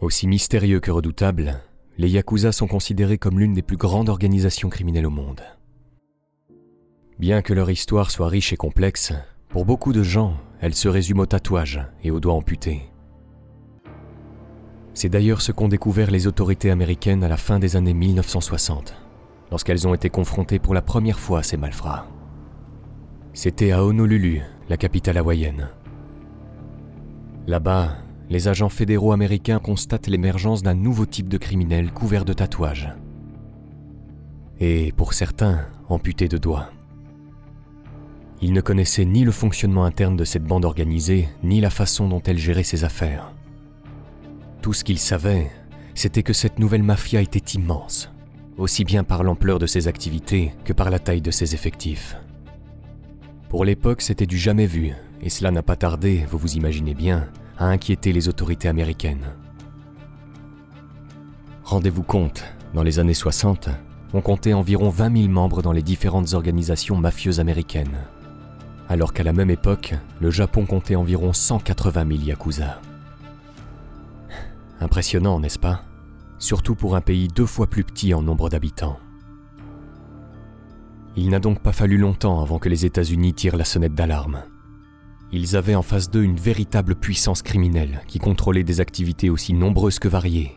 Aussi mystérieux que redoutables, les Yakuza sont considérés comme l'une des plus grandes organisations criminelles au monde. Bien que leur histoire soit riche et complexe, pour beaucoup de gens, elle se résume au tatouage et aux doigts amputés. C'est d'ailleurs ce qu'ont découvert les autorités américaines à la fin des années 1960, lorsqu'elles ont été confrontées pour la première fois à ces malfrats. C'était à Honolulu, la capitale hawaïenne. Là-bas, les agents fédéraux américains constatent l'émergence d'un nouveau type de criminel couvert de tatouages. Et pour certains, amputés de doigts. Ils ne connaissaient ni le fonctionnement interne de cette bande organisée, ni la façon dont elle gérait ses affaires. Tout ce qu'ils savaient, c'était que cette nouvelle mafia était immense, aussi bien par l'ampleur de ses activités que par la taille de ses effectifs. Pour l'époque, c'était du jamais vu, et cela n'a pas tardé, vous vous imaginez bien, a inquiété les autorités américaines. Rendez-vous compte, dans les années 60, on comptait environ 20 000 membres dans les différentes organisations mafieuses américaines, alors qu'à la même époque, le Japon comptait environ 180 000 yakuza. Impressionnant, n'est-ce pas? Surtout pour un pays deux fois plus petit en nombre d'habitants. Il n'a donc pas fallu longtemps avant que les États-Unis tirent la sonnette d'alarme. Ils avaient en face d'eux une véritable puissance criminelle qui contrôlait des activités aussi nombreuses que variées,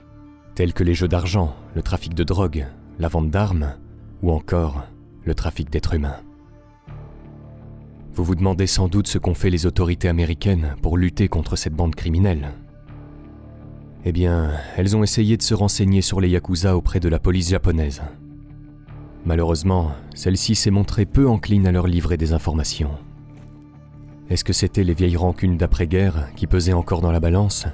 telles que les jeux d'argent, le trafic de drogue, la vente d'armes ou encore le trafic d'êtres humains. Vous vous demandez sans doute ce qu'ont fait les autorités américaines pour lutter contre cette bande criminelle. Eh bien, elles ont essayé de se renseigner sur les Yakuza auprès de la police japonaise. Malheureusement, celle-ci s'est montrée peu encline à leur livrer des informations. Est-ce que c'était les vieilles rancunes d'après-guerre qui pesaient encore dans la balance?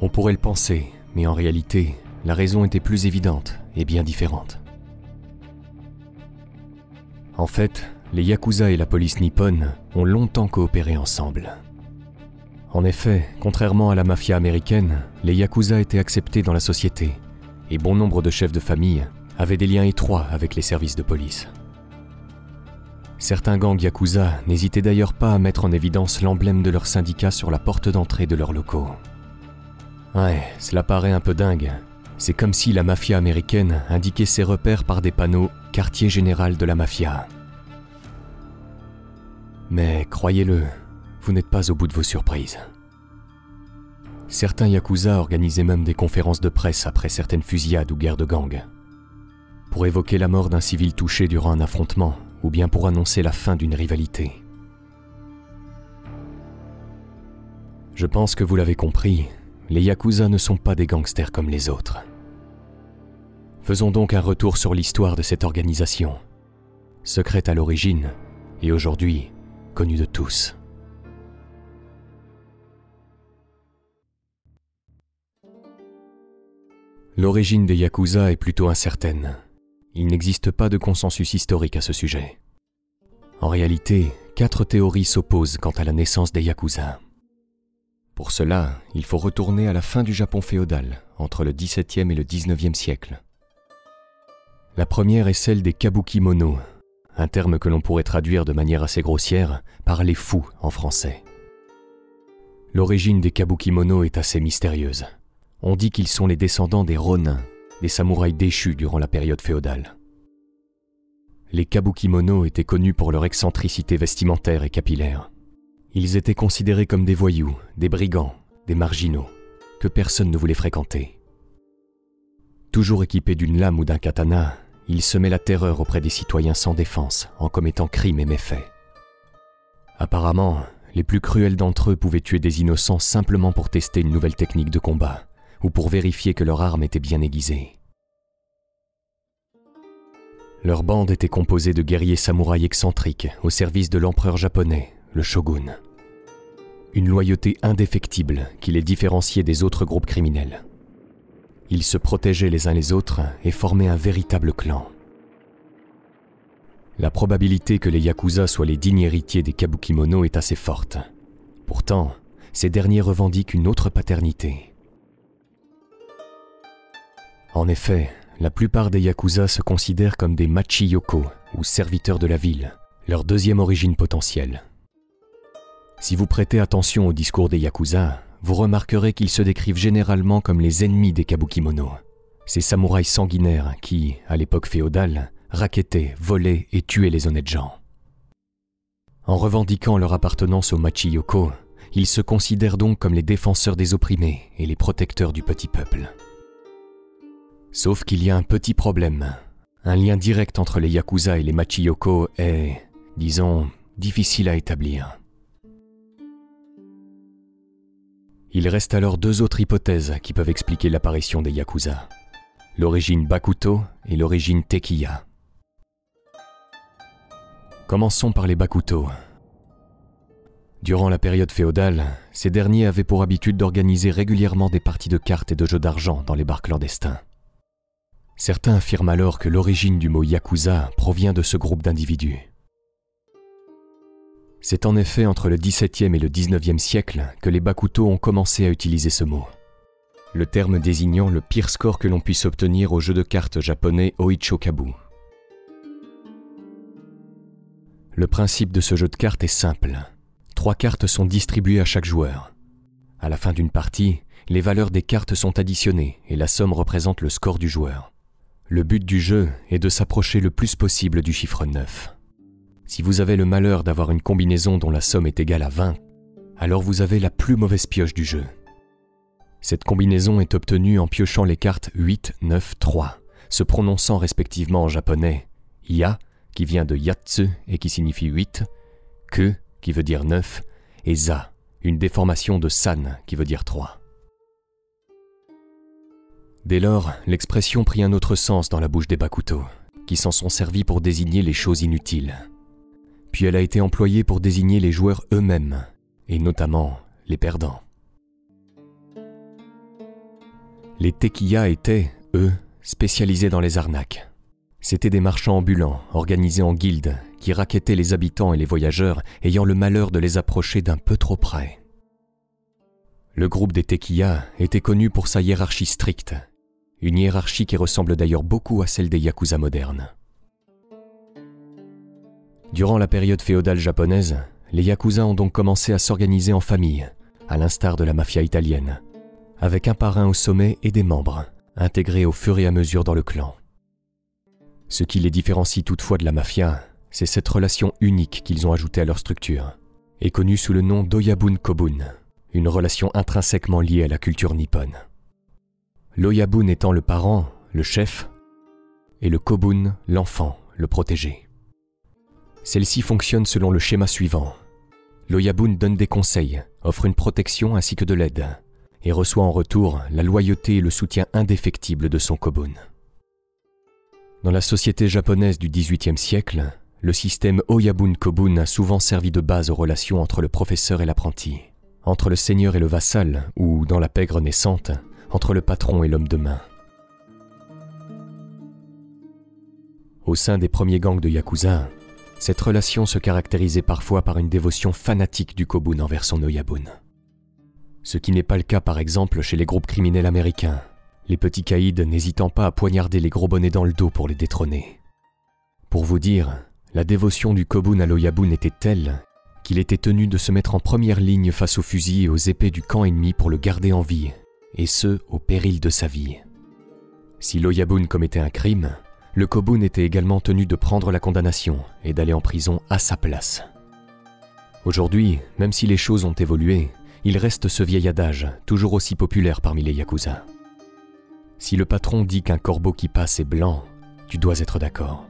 On pourrait le penser, mais en réalité, la raison était plus évidente et bien différente. En fait, les Yakuza et la police nippone ont longtemps coopéré ensemble. En effet, contrairement à la mafia américaine, les Yakuza étaient acceptés dans la société, et bon nombre de chefs de famille avaient des liens étroits avec les services de police. Certains gangs Yakuza n'hésitaient d'ailleurs pas à mettre en évidence l'emblème de leur syndicat sur la porte d'entrée de leurs locaux. Ouais, cela paraît un peu dingue. C'est comme si la mafia américaine indiquait ses repères par des panneaux Quartier général de la mafia. Mais croyez-le, vous n'êtes pas au bout de vos surprises. Certains Yakuza organisaient même des conférences de presse après certaines fusillades ou guerres de gang. Pour évoquer la mort d'un civil touché durant un affrontement ou bien pour annoncer la fin d'une rivalité. Je pense que vous l'avez compris, les Yakuza ne sont pas des gangsters comme les autres. Faisons donc un retour sur l'histoire de cette organisation, secrète à l'origine et aujourd'hui connue de tous. L'origine des Yakuza est plutôt incertaine il n'existe pas de consensus historique à ce sujet. En réalité, quatre théories s'opposent quant à la naissance des Yakuza. Pour cela, il faut retourner à la fin du Japon féodal, entre le XVIIe et le XIXe siècle. La première est celle des kabukimono, un terme que l'on pourrait traduire de manière assez grossière par les fous en français. L'origine des kabukimono est assez mystérieuse. On dit qu'ils sont les descendants des Ronin, des samouraïs déchus durant la période féodale. Les kabukimono étaient connus pour leur excentricité vestimentaire et capillaire. Ils étaient considérés comme des voyous, des brigands, des marginaux, que personne ne voulait fréquenter. Toujours équipés d'une lame ou d'un katana, ils semaient la terreur auprès des citoyens sans défense en commettant crimes et méfaits. Apparemment, les plus cruels d'entre eux pouvaient tuer des innocents simplement pour tester une nouvelle technique de combat ou pour vérifier que leur arme était bien aiguisée. Leur bande était composée de guerriers samouraïs excentriques au service de l'empereur japonais, le shogun. Une loyauté indéfectible qui les différenciait des autres groupes criminels. Ils se protégeaient les uns les autres et formaient un véritable clan. La probabilité que les Yakuza soient les dignes héritiers des Kabukimono est assez forte. Pourtant, ces derniers revendiquent une autre paternité. En effet, la plupart des Yakuza se considèrent comme des machiyoko, ou serviteurs de la ville, leur deuxième origine potentielle. Si vous prêtez attention au discours des Yakuza, vous remarquerez qu'ils se décrivent généralement comme les ennemis des kabukimono, ces samouraïs sanguinaires qui, à l'époque féodale, raquettaient, volaient et tuaient les honnêtes gens. En revendiquant leur appartenance au Machiyoko, ils se considèrent donc comme les défenseurs des opprimés et les protecteurs du petit peuple. Sauf qu'il y a un petit problème. Un lien direct entre les Yakuza et les Machiyoko est, disons, difficile à établir. Il reste alors deux autres hypothèses qui peuvent expliquer l'apparition des Yakuza. L'origine Bakuto et l'origine Tekiya. Commençons par les Bakuto. Durant la période féodale, ces derniers avaient pour habitude d'organiser régulièrement des parties de cartes et de jeux d'argent dans les bars clandestins. Certains affirment alors que l'origine du mot Yakuza provient de ce groupe d'individus. C'est en effet entre le XVIIe et le XIXe siècle que les Bakuto ont commencé à utiliser ce mot. Le terme désignant le pire score que l'on puisse obtenir au jeu de cartes japonais Oichokabu. Le principe de ce jeu de cartes est simple. Trois cartes sont distribuées à chaque joueur. À la fin d'une partie, les valeurs des cartes sont additionnées et la somme représente le score du joueur. Le but du jeu est de s'approcher le plus possible du chiffre 9. Si vous avez le malheur d'avoir une combinaison dont la somme est égale à 20, alors vous avez la plus mauvaise pioche du jeu. Cette combinaison est obtenue en piochant les cartes 8, 9, 3, se prononçant respectivement en japonais Ya, qui vient de Yatsu et qui signifie 8, Que, qui veut dire 9, et Za, une déformation de San, qui veut dire 3. Dès lors, l'expression prit un autre sens dans la bouche des Bakuto, qui s'en sont servis pour désigner les choses inutiles puis elle a été employée pour désigner les joueurs eux-mêmes, et notamment les perdants. Les tequillas étaient, eux, spécialisés dans les arnaques. C'étaient des marchands ambulants, organisés en guildes, qui raquettaient les habitants et les voyageurs ayant le malheur de les approcher d'un peu trop près. Le groupe des tequillas était connu pour sa hiérarchie stricte, une hiérarchie qui ressemble d'ailleurs beaucoup à celle des yakuza modernes. Durant la période féodale japonaise, les yakuza ont donc commencé à s'organiser en famille, à l'instar de la mafia italienne, avec un parrain au sommet et des membres, intégrés au fur et à mesure dans le clan. Ce qui les différencie toutefois de la mafia, c'est cette relation unique qu'ils ont ajoutée à leur structure, et connue sous le nom d'Oyabun Kobun, une relation intrinsèquement liée à la culture nippone. L'Oyabun étant le parent, le chef, et le Kobun, l'enfant, le protégé. Celle-ci fonctionne selon le schéma suivant. L'Oyabun donne des conseils, offre une protection ainsi que de l'aide, et reçoit en retour la loyauté et le soutien indéfectible de son Kobun. Dans la société japonaise du XVIIIe siècle, le système Oyabun Kobun a souvent servi de base aux relations entre le professeur et l'apprenti, entre le seigneur et le vassal, ou, dans la pègre naissante, entre le patron et l'homme de main. Au sein des premiers gangs de Yakuza, cette relation se caractérisait parfois par une dévotion fanatique du Kobun envers son Oyabun. Ce qui n'est pas le cas par exemple chez les groupes criminels américains, les petits caïds n'hésitant pas à poignarder les gros bonnets dans le dos pour les détrôner. Pour vous dire, la dévotion du Kobun à l'Oyabun était telle qu'il était tenu de se mettre en première ligne face aux fusils et aux épées du camp ennemi pour le garder en vie, et ce, au péril de sa vie. Si l'Oyabun commettait un crime, le Kobun était également tenu de prendre la condamnation et d'aller en prison à sa place. Aujourd'hui, même si les choses ont évolué, il reste ce vieil adage, toujours aussi populaire parmi les Yakuza. Si le patron dit qu'un corbeau qui passe est blanc, tu dois être d'accord.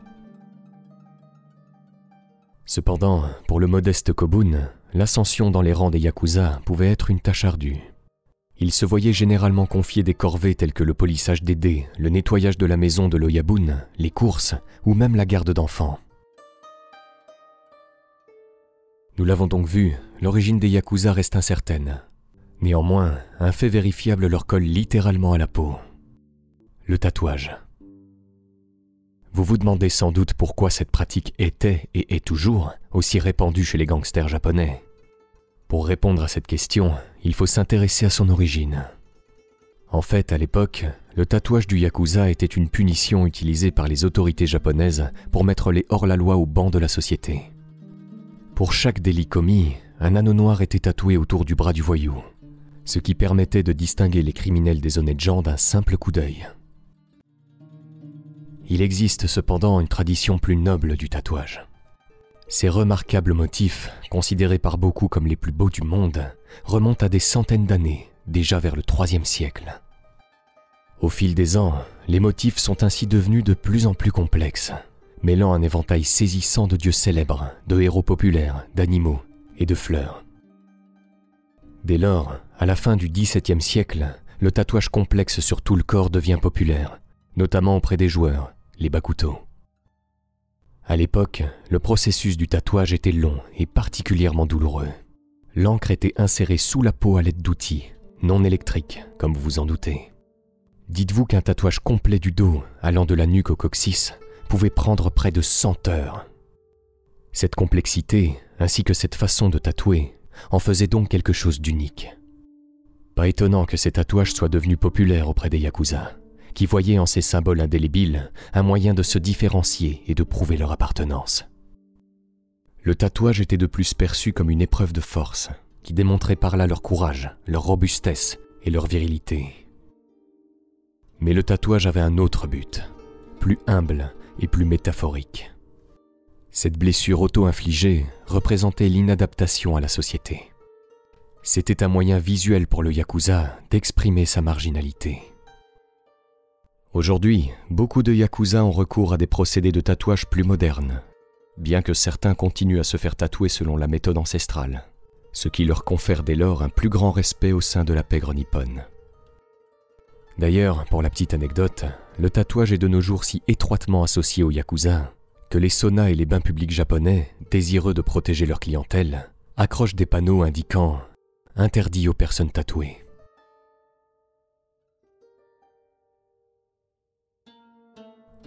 Cependant, pour le modeste Kobun, l'ascension dans les rangs des Yakuza pouvait être une tâche ardue. Il se voyait généralement confier des corvées telles que le polissage des dés, le nettoyage de la maison de l'Oyabun, les courses ou même la garde d'enfants. Nous l'avons donc vu, l'origine des Yakuza reste incertaine. Néanmoins, un fait vérifiable leur colle littéralement à la peau. Le tatouage. Vous vous demandez sans doute pourquoi cette pratique était et est toujours aussi répandue chez les gangsters japonais. Pour répondre à cette question, il faut s'intéresser à son origine. En fait, à l'époque, le tatouage du yakuza était une punition utilisée par les autorités japonaises pour mettre les hors-la-loi au banc de la société. Pour chaque délit commis, un anneau noir était tatoué autour du bras du voyou. ce qui permettait de distinguer les criminels des honnêtes gens d'un simple coup d'œil. Il existe cependant une tradition plus noble du tatouage. Ces remarquables motifs, considérés par beaucoup comme les plus beaux du monde, remontent à des centaines d'années, déjà vers le IIIe siècle. Au fil des ans, les motifs sont ainsi devenus de plus en plus complexes, mêlant un éventail saisissant de dieux célèbres, de héros populaires, d'animaux et de fleurs. Dès lors, à la fin du XVIIe siècle, le tatouage complexe sur tout le corps devient populaire, notamment auprès des joueurs, les bakuto. À l'époque, le processus du tatouage était long et particulièrement douloureux. L'encre était insérée sous la peau à l'aide d'outils, non électriques, comme vous vous en doutez. Dites-vous qu'un tatouage complet du dos, allant de la nuque au coccyx, pouvait prendre près de 100 heures. Cette complexité, ainsi que cette façon de tatouer, en faisait donc quelque chose d'unique. Pas étonnant que ces tatouages soient devenus populaires auprès des Yakuza, qui voyaient en ces symboles indélébiles un moyen de se différencier et de prouver leur appartenance. Le tatouage était de plus perçu comme une épreuve de force, qui démontrait par là leur courage, leur robustesse et leur virilité. Mais le tatouage avait un autre but, plus humble et plus métaphorique. Cette blessure auto-infligée représentait l'inadaptation à la société. C'était un moyen visuel pour le Yakuza d'exprimer sa marginalité. Aujourd'hui, beaucoup de Yakuza ont recours à des procédés de tatouage plus modernes, bien que certains continuent à se faire tatouer selon la méthode ancestrale, ce qui leur confère dès lors un plus grand respect au sein de la pègre nippone. D'ailleurs, pour la petite anecdote, le tatouage est de nos jours si étroitement associé au yakuza que les saunas et les bains publics japonais, désireux de protéger leur clientèle, accrochent des panneaux indiquant Interdit aux personnes tatouées.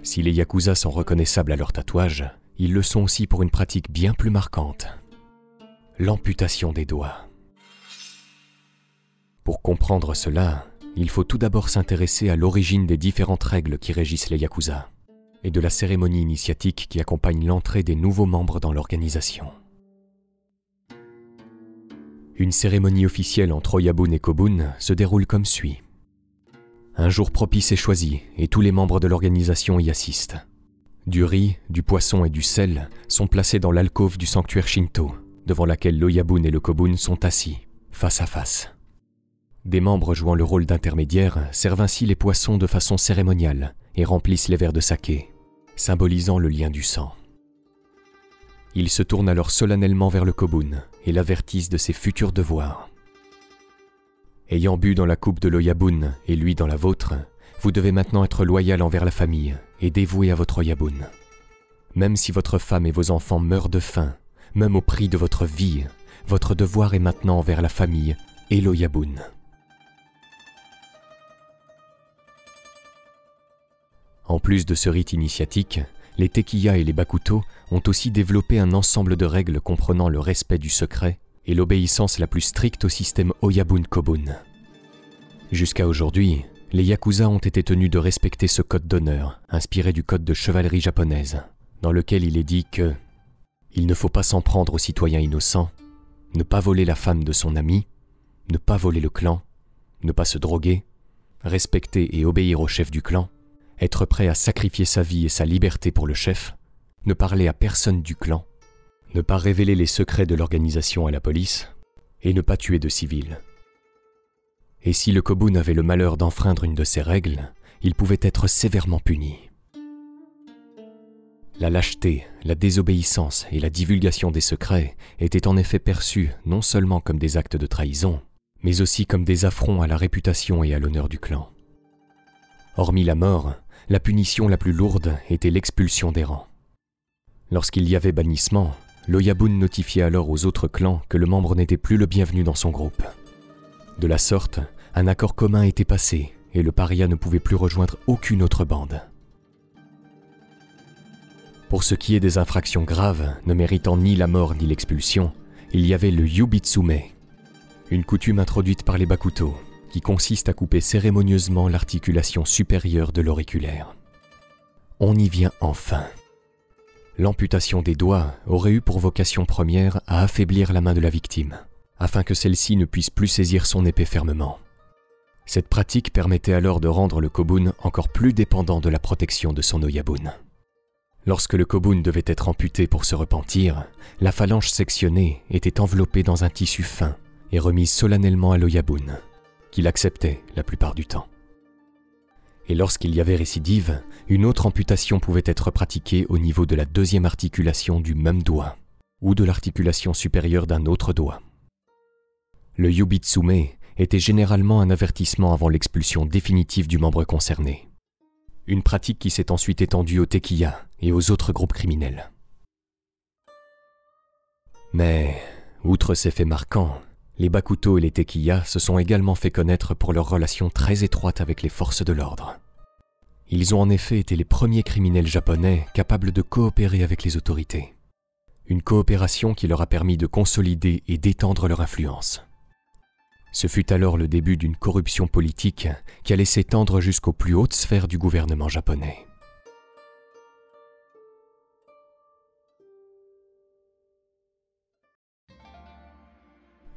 Si les yakuza sont reconnaissables à leur tatouage, ils le sont aussi pour une pratique bien plus marquante l'amputation des doigts. Pour comprendre cela, il faut tout d'abord s'intéresser à l'origine des différentes règles qui régissent les Yakuza et de la cérémonie initiatique qui accompagne l'entrée des nouveaux membres dans l'organisation. Une cérémonie officielle entre Oyabun et Kobun se déroule comme suit. Un jour propice est choisi et tous les membres de l'organisation y assistent. Du riz, du poisson et du sel sont placés dans l'alcôve du sanctuaire Shinto, devant laquelle l'Oyabun et le Kobun sont assis, face à face. Des membres jouant le rôle d'intermédiaire servent ainsi les poissons de façon cérémoniale et remplissent les verres de saké, symbolisant le lien du sang. Ils se tournent alors solennellement vers le Kobun et l'avertissent de ses futurs devoirs. Ayant bu dans la coupe de l'Oyabun et lui dans la vôtre, vous devez maintenant être loyal envers la famille et dévoué à votre Oyabun. Même si votre femme et vos enfants meurent de faim, même au prix de votre vie, votre devoir est maintenant envers la famille et l'Oyabun. En plus de ce rite initiatique, les Tekiya et les Bakuto ont aussi développé un ensemble de règles comprenant le respect du secret et l'obéissance la plus stricte au système Oyabun-Kobun. Jusqu'à aujourd'hui, les Yakuza ont été tenus de respecter ce code d'honneur, inspiré du code de chevalerie japonaise, dans lequel il est dit que il ne faut pas s'en prendre aux citoyens innocents, ne pas voler la femme de son ami, ne pas voler le clan, ne pas se droguer, respecter et obéir au chef du clan, être prêt à sacrifier sa vie et sa liberté pour le chef, ne parler à personne du clan, ne pas révéler les secrets de l'organisation à la police, et ne pas tuer de civils. Et si le Kobun avait le malheur d'enfreindre une de ces règles, il pouvait être sévèrement puni. La lâcheté, la désobéissance et la divulgation des secrets étaient en effet perçus non seulement comme des actes de trahison, mais aussi comme des affronts à la réputation et à l'honneur du clan. Hormis la mort, la punition la plus lourde était l'expulsion des rangs. Lorsqu'il y avait bannissement, l'Oyabun notifiait alors aux autres clans que le membre n'était plus le bienvenu dans son groupe. De la sorte, un accord commun était passé et le paria ne pouvait plus rejoindre aucune autre bande. Pour ce qui est des infractions graves, ne méritant ni la mort ni l'expulsion, il y avait le Yubitsume, une coutume introduite par les Bakuto, qui consiste à couper cérémonieusement l'articulation supérieure de l'auriculaire. On y vient enfin. L'amputation des doigts aurait eu pour vocation première à affaiblir la main de la victime, afin que celle-ci ne puisse plus saisir son épée fermement. Cette pratique permettait alors de rendre le kobun encore plus dépendant de la protection de son oyabun. Lorsque le kobun devait être amputé pour se repentir, la phalange sectionnée était enveloppée dans un tissu fin et remise solennellement à l'oyabun, qu'il acceptait la plupart du temps. Et lorsqu'il y avait récidive, une autre amputation pouvait être pratiquée au niveau de la deuxième articulation du même doigt ou de l'articulation supérieure d'un autre doigt. Le yubitsume était généralement un avertissement avant l'expulsion définitive du membre concerné. Une pratique qui s'est ensuite étendue au tekiya et aux autres groupes criminels. Mais, outre ces faits marquants, les Bakuto et les Tekiya se sont également fait connaître pour leur relation très étroite avec les forces de l'ordre. Ils ont en effet été les premiers criminels japonais capables de coopérer avec les autorités. Une coopération qui leur a permis de consolider et d'étendre leur influence. Ce fut alors le début d'une corruption politique qui allait s'étendre jusqu'aux plus hautes sphères du gouvernement japonais.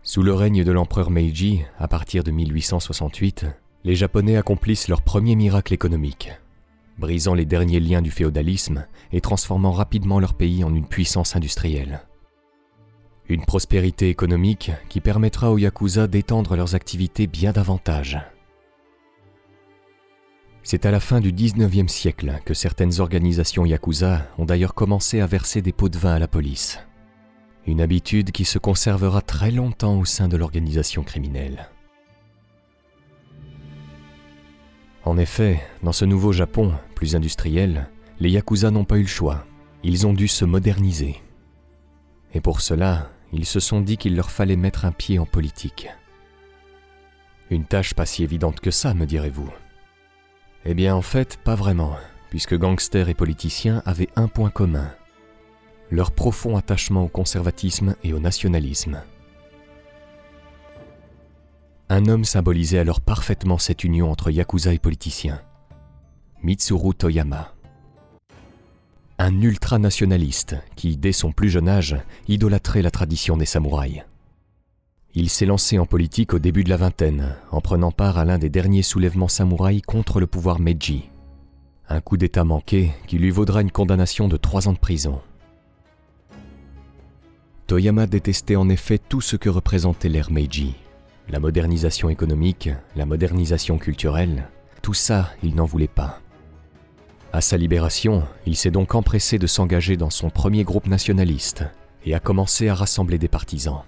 Sous le règne de l'empereur Meiji, à partir de 1868, les Japonais accomplissent leur premier miracle économique, brisant les derniers liens du féodalisme et transformant rapidement leur pays en une puissance industrielle. Une prospérité économique qui permettra aux Yakuza d'étendre leurs activités bien davantage. C'est à la fin du 19e siècle que certaines organisations Yakuza ont d'ailleurs commencé à verser des pots de vin à la police une habitude qui se conservera très longtemps au sein de l'organisation criminelle. En effet, dans ce nouveau Japon, plus industriel, les Yakuza n'ont pas eu le choix. Ils ont dû se moderniser. Et pour cela, ils se sont dit qu'il leur fallait mettre un pied en politique. Une tâche pas si évidente que ça, me direz-vous. Eh bien, en fait, pas vraiment, puisque gangsters et politiciens avaient un point commun leur profond attachement au conservatisme et au nationalisme. Un homme symbolisait alors parfaitement cette union entre yakuza et politiciens. Mitsuru Toyama. Un ultranationaliste qui, dès son plus jeune âge, idolâtrait la tradition des samouraïs. Il s'est lancé en politique au début de la vingtaine, en prenant part à l'un des derniers soulèvements samouraïs contre le pouvoir Meiji. Un coup d'État manqué qui lui vaudra une condamnation de trois ans de prison. Toyama détestait en effet tout ce que représentait l'ère Meiji. La modernisation économique, la modernisation culturelle, tout ça, il n'en voulait pas. À sa libération, il s'est donc empressé de s'engager dans son premier groupe nationaliste et a commencé à rassembler des partisans.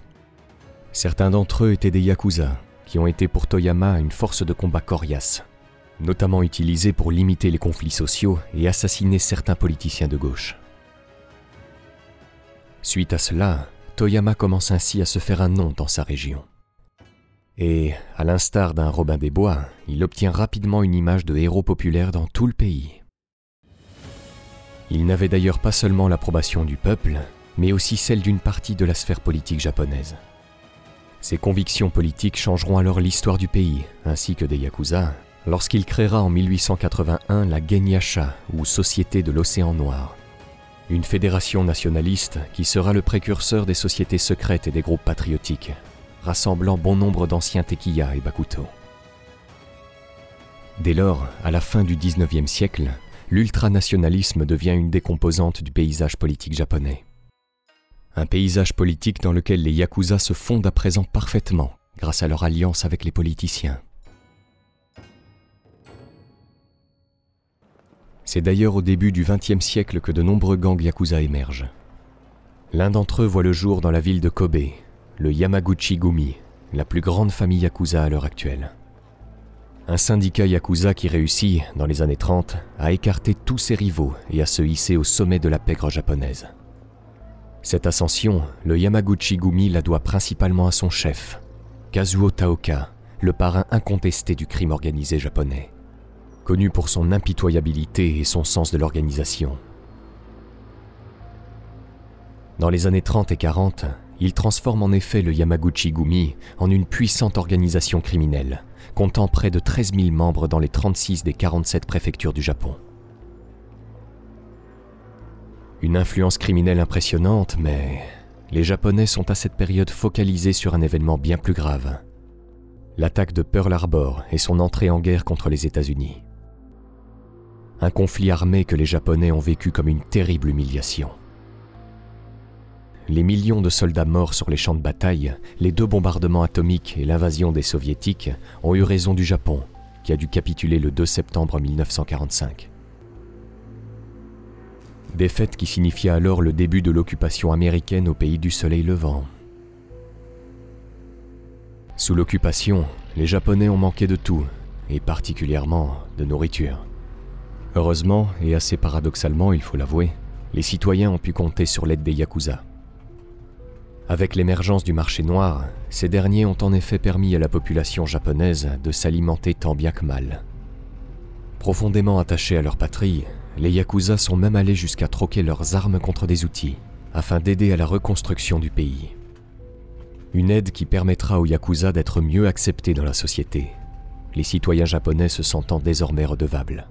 Certains d'entre eux étaient des yakuza, qui ont été pour Toyama une force de combat coriace, notamment utilisée pour limiter les conflits sociaux et assassiner certains politiciens de gauche. Suite à cela, Toyama commence ainsi à se faire un nom dans sa région. Et, à l'instar d'un Robin des Bois, il obtient rapidement une image de héros populaire dans tout le pays. Il n'avait d'ailleurs pas seulement l'approbation du peuple, mais aussi celle d'une partie de la sphère politique japonaise. Ses convictions politiques changeront alors l'histoire du pays, ainsi que des Yakuza, lorsqu'il créera en 1881 la Genyasha, ou Société de l'Océan Noir, une fédération nationaliste qui sera le précurseur des sociétés secrètes et des groupes patriotiques, rassemblant bon nombre d'anciens Tekiya et Bakuto. Dès lors, à la fin du XIXe siècle, l'ultranationalisme devient une des composantes du paysage politique japonais. Un paysage politique dans lequel les Yakuza se fondent à présent parfaitement grâce à leur alliance avec les politiciens. C'est d'ailleurs au début du XXe siècle que de nombreux gangs yakuza émergent. L'un d'entre eux voit le jour dans la ville de Kobe, le Yamaguchi Gumi, la plus grande famille yakuza à l'heure actuelle. Un syndicat yakuza qui réussit, dans les années 30, à écarter tous ses rivaux et à se hisser au sommet de la pègre japonaise. Cette ascension, le Yamaguchi Gumi la doit principalement à son chef, Kazuo Taoka, le parrain incontesté du crime organisé japonais connu pour son impitoyabilité et son sens de l'organisation. Dans les années 30 et 40, il transforme en effet le Yamaguchi Gumi en une puissante organisation criminelle, comptant près de 13 000 membres dans les 36 des 47 préfectures du Japon. Une influence criminelle impressionnante, mais les Japonais sont à cette période focalisés sur un événement bien plus grave. L'attaque de Pearl Harbor et son entrée en guerre contre les États-Unis. Un conflit armé que les Japonais ont vécu comme une terrible humiliation. Les millions de soldats morts sur les champs de bataille, les deux bombardements atomiques et l'invasion des soviétiques ont eu raison du Japon, qui a dû capituler le 2 septembre 1945. Défaite qui signifia alors le début de l'occupation américaine au pays du soleil levant. Sous l'occupation, les Japonais ont manqué de tout, et particulièrement de nourriture. Heureusement, et assez paradoxalement il faut l'avouer, les citoyens ont pu compter sur l'aide des Yakuza. Avec l'émergence du marché noir, ces derniers ont en effet permis à la population japonaise de s'alimenter tant bien que mal. Profondément attachés à leur patrie, les Yakuza sont même allés jusqu'à troquer leurs armes contre des outils, afin d'aider à la reconstruction du pays. Une aide qui permettra aux Yakuza d'être mieux acceptés dans la société, les citoyens japonais se sentant désormais redevables.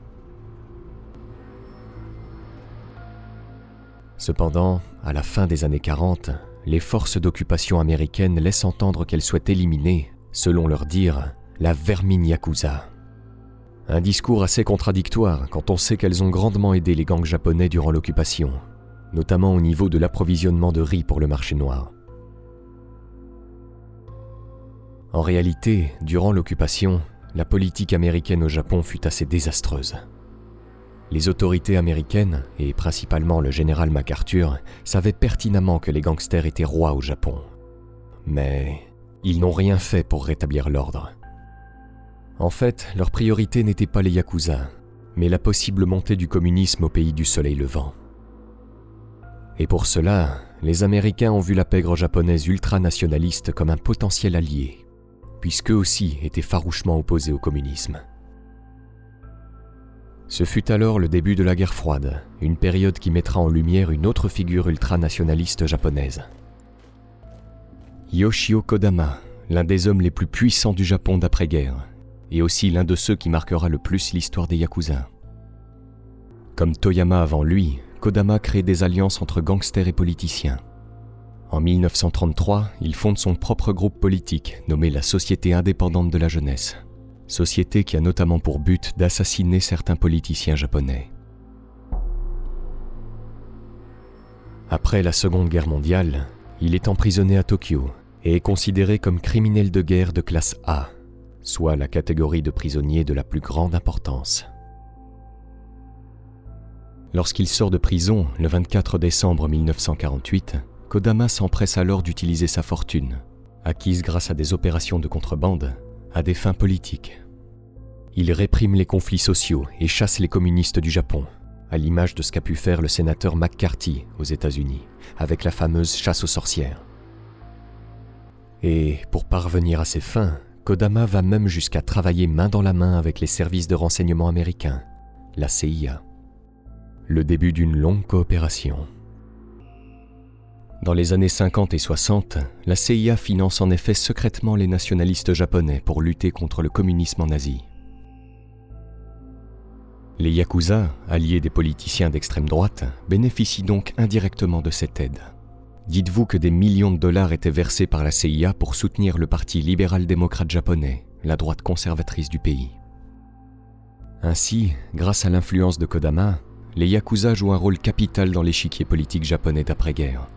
Cependant, à la fin des années 40, les forces d'occupation américaines laissent entendre qu'elles souhaitent éliminer, selon leur dire, la vermine Yakuza. Un discours assez contradictoire quand on sait qu'elles ont grandement aidé les gangs japonais durant l'occupation, notamment au niveau de l'approvisionnement de riz pour le marché noir. En réalité, durant l'occupation, la politique américaine au Japon fut assez désastreuse. Les autorités américaines, et principalement le général MacArthur, savaient pertinemment que les gangsters étaient rois au Japon. Mais ils n'ont rien fait pour rétablir l'ordre. En fait, leur priorité n'était pas les Yakuza, mais la possible montée du communisme au pays du soleil levant. Et pour cela, les Américains ont vu la pègre japonaise ultranationaliste comme un potentiel allié, puisqu'eux aussi étaient farouchement opposés au communisme. Ce fut alors le début de la guerre froide, une période qui mettra en lumière une autre figure ultranationaliste japonaise. Yoshio Kodama, l'un des hommes les plus puissants du Japon d'après-guerre, et aussi l'un de ceux qui marquera le plus l'histoire des Yakuza. Comme Toyama avant lui, Kodama crée des alliances entre gangsters et politiciens. En 1933, il fonde son propre groupe politique nommé la Société indépendante de la jeunesse société qui a notamment pour but d'assassiner certains politiciens japonais. Après la Seconde Guerre mondiale, il est emprisonné à Tokyo et est considéré comme criminel de guerre de classe A, soit la catégorie de prisonnier de la plus grande importance. Lorsqu'il sort de prison le 24 décembre 1948, Kodama s'empresse alors d'utiliser sa fortune, acquise grâce à des opérations de contrebande, des fins politiques. Il réprime les conflits sociaux et chasse les communistes du Japon, à l'image de ce qu'a pu faire le sénateur McCarthy aux États-Unis, avec la fameuse chasse aux sorcières. Et pour parvenir à ses fins, Kodama va même jusqu'à travailler main dans la main avec les services de renseignement américains, la CIA. Le début d'une longue coopération. Dans les années 50 et 60, la CIA finance en effet secrètement les nationalistes japonais pour lutter contre le communisme en Asie. Les Yakuza, alliés des politiciens d'extrême droite, bénéficient donc indirectement de cette aide. Dites-vous que des millions de dollars étaient versés par la CIA pour soutenir le parti libéral-démocrate japonais, la droite conservatrice du pays. Ainsi, grâce à l'influence de Kodama, les Yakuza jouent un rôle capital dans l'échiquier politique japonais d'après-guerre.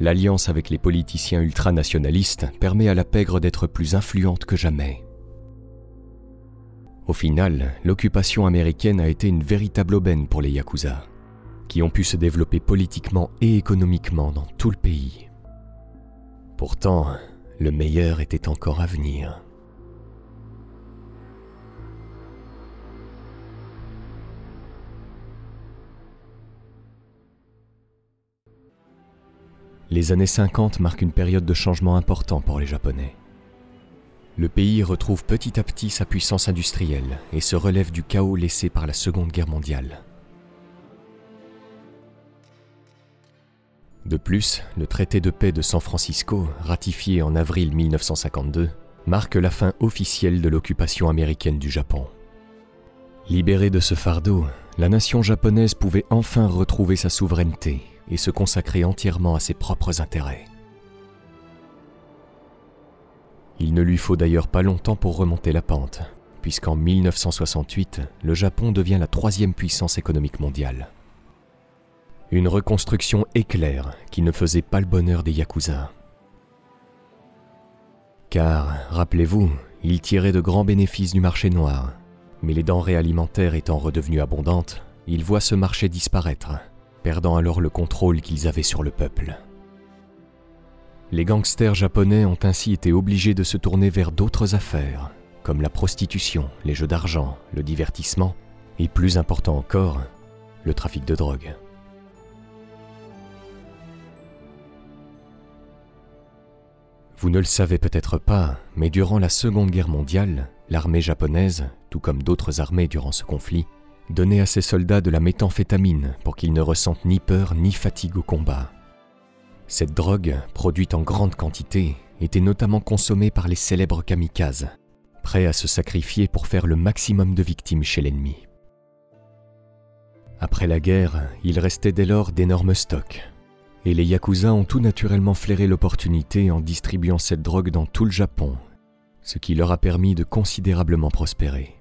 L'alliance avec les politiciens ultranationalistes permet à la pègre d'être plus influente que jamais. Au final, l'occupation américaine a été une véritable aubaine pour les Yakuza, qui ont pu se développer politiquement et économiquement dans tout le pays. Pourtant, le meilleur était encore à venir. Les années 50 marquent une période de changement important pour les Japonais. Le pays retrouve petit à petit sa puissance industrielle et se relève du chaos laissé par la Seconde Guerre mondiale. De plus, le traité de paix de San Francisco, ratifié en avril 1952, marque la fin officielle de l'occupation américaine du Japon. Libérée de ce fardeau, la nation japonaise pouvait enfin retrouver sa souveraineté et se consacrer entièrement à ses propres intérêts. Il ne lui faut d'ailleurs pas longtemps pour remonter la pente, puisqu'en 1968, le Japon devient la troisième puissance économique mondiale. Une reconstruction éclair qui ne faisait pas le bonheur des Yakuza. Car, rappelez-vous, ils tiraient de grands bénéfices du marché noir, mais les denrées alimentaires étant redevenues abondantes, ils voient ce marché disparaître, perdant alors le contrôle qu'ils avaient sur le peuple. Les gangsters japonais ont ainsi été obligés de se tourner vers d'autres affaires, comme la prostitution, les jeux d'argent, le divertissement, et plus important encore, le trafic de drogue. Vous ne le savez peut-être pas, mais durant la Seconde Guerre mondiale, l'armée japonaise, tout comme d'autres armées durant ce conflit, donnait à ses soldats de la méthamphétamine pour qu'ils ne ressentent ni peur ni fatigue au combat. Cette drogue, produite en grande quantité, était notamment consommée par les célèbres kamikazes, prêts à se sacrifier pour faire le maximum de victimes chez l'ennemi. Après la guerre, il restait dès lors d'énormes stocks, et les Yakuza ont tout naturellement flairé l'opportunité en distribuant cette drogue dans tout le Japon, ce qui leur a permis de considérablement prospérer.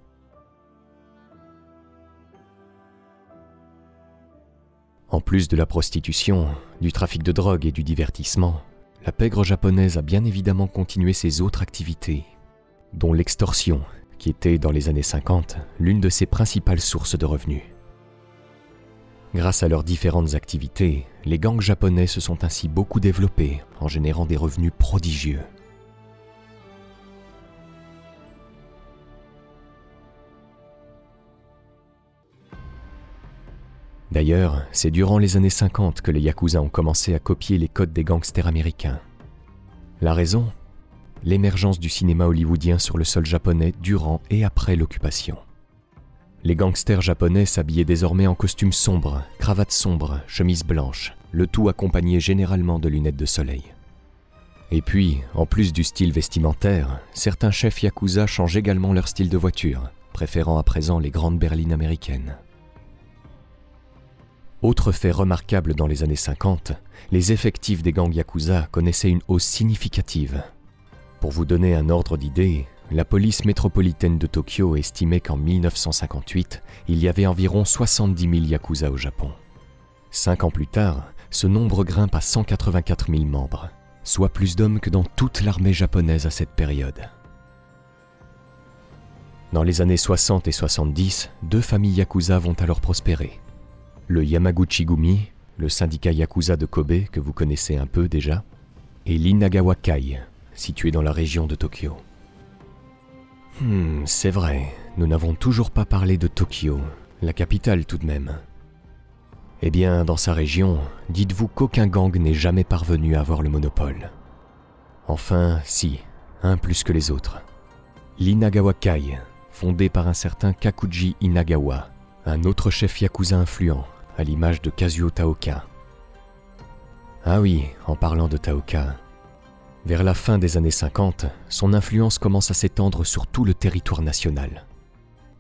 En plus de la prostitution, du trafic de drogue et du divertissement, la pègre japonaise a bien évidemment continué ses autres activités, dont l'extorsion, qui était dans les années 50 l'une de ses principales sources de revenus. Grâce à leurs différentes activités, les gangs japonais se sont ainsi beaucoup développés en générant des revenus prodigieux. D'ailleurs, c'est durant les années 50 que les Yakuza ont commencé à copier les codes des gangsters américains. La raison? L'émergence du cinéma hollywoodien sur le sol japonais durant et après l'occupation. Les gangsters japonais s'habillaient désormais en costumes sombres, cravates sombres, chemises blanches, le tout accompagné généralement de lunettes de soleil. Et puis, en plus du style vestimentaire, certains chefs yakuza changent également leur style de voiture, préférant à présent les grandes berlines américaines. Autre fait remarquable dans les années 50, les effectifs des gangs yakuza connaissaient une hausse significative. Pour vous donner un ordre d'idée, la police métropolitaine de Tokyo estimait qu'en 1958, il y avait environ 70 000 yakuza au Japon. Cinq ans plus tard, ce nombre grimpe à 184 000 membres, soit plus d'hommes que dans toute l'armée japonaise à cette période. Dans les années 60 et 70, deux familles yakuza vont alors prospérer. Le Yamaguchi-gumi, le syndicat yakuza de Kobe que vous connaissez un peu déjà, et l'Inagawa Kai, situé dans la région de Tokyo. Hmm, c'est vrai, nous n'avons toujours pas parlé de Tokyo, la capitale tout de même. Eh bien, dans sa région, dites-vous qu'aucun gang n'est jamais parvenu à avoir le monopole. Enfin, si, un plus que les autres. L'Inagawa Kai, fondé par un certain Kakuji Inagawa, un autre chef yakuza influent, à l'image de Kazuo Taoka. Ah oui, en parlant de Taoka, vers la fin des années 50, son influence commence à s'étendre sur tout le territoire national.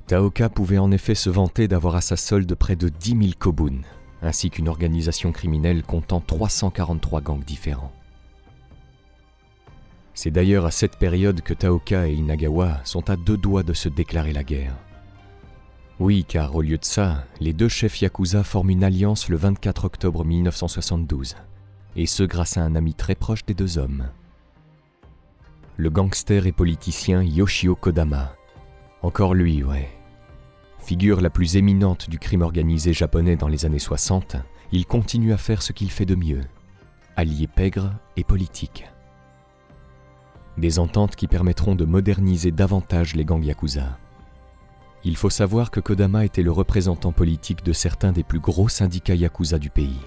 Taoka pouvait en effet se vanter d'avoir à sa solde près de 10 000 kobuns, ainsi qu'une organisation criminelle comptant 343 gangs différents. C'est d'ailleurs à cette période que Taoka et Inagawa sont à deux doigts de se déclarer la guerre. Oui, car au lieu de ça, les deux chefs Yakuza forment une alliance le 24 octobre 1972, et ce grâce à un ami très proche des deux hommes, le gangster et politicien Yoshio Kodama. Encore lui, ouais. Figure la plus éminente du crime organisé japonais dans les années 60, il continue à faire ce qu'il fait de mieux, allier pègre et politique. Des ententes qui permettront de moderniser davantage les gangs yakuza. Il faut savoir que Kodama était le représentant politique de certains des plus gros syndicats yakuza du pays.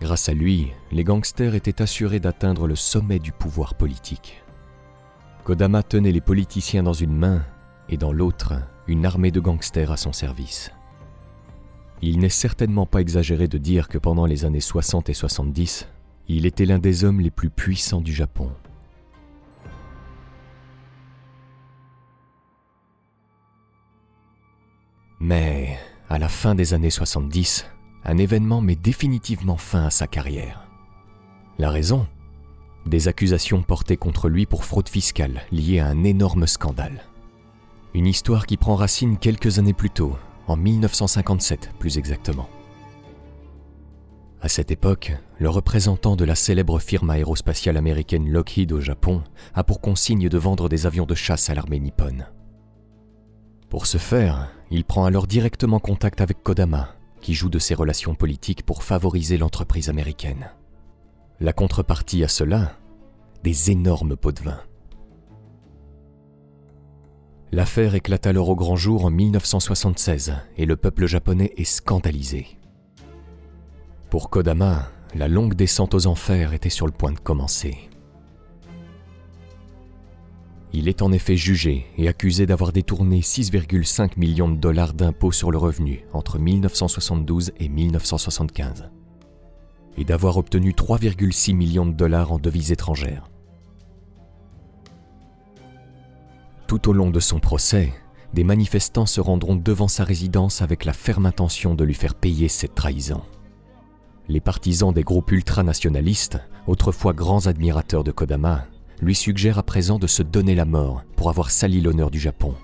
Grâce à lui, les gangsters étaient assurés d'atteindre le sommet du pouvoir politique. Kodama tenait les politiciens dans une main et dans l'autre, une armée de gangsters à son service. Il n'est certainement pas exagéré de dire que pendant les années 60 et 70, il était l'un des hommes les plus puissants du Japon. Mais à la fin des années 70, un événement met définitivement fin à sa carrière. La raison? Des accusations portées contre lui pour fraude fiscale liées à un énorme scandale. Une histoire qui prend racine quelques années plus tôt, en 1957 plus exactement. À cette époque, le représentant de la célèbre firme aérospatiale américaine Lockheed au Japon a pour consigne de vendre des avions de chasse à l'armée nippone. Pour ce faire, il prend alors directement contact avec Kodama, qui joue de ses relations politiques pour favoriser l'entreprise américaine. La contrepartie à cela, des énormes pots de vin. L'affaire éclate alors au grand jour en 1976 et le peuple japonais est scandalisé. Pour Kodama, la longue descente aux enfers était sur le point de commencer. Il est en effet jugé et accusé d'avoir détourné 6,5 millions de dollars d'impôts sur le revenu entre 1972 et 1975 et d'avoir obtenu 3,6 millions de dollars en devises étrangères. Tout au long de son procès, des manifestants se rendront devant sa résidence avec la ferme intention de lui faire payer cette trahison les partisans des groupes ultranationalistes, autrefois grands admirateurs de Kodama, lui suggèrent à présent de se donner la mort pour avoir sali l'honneur du Japon,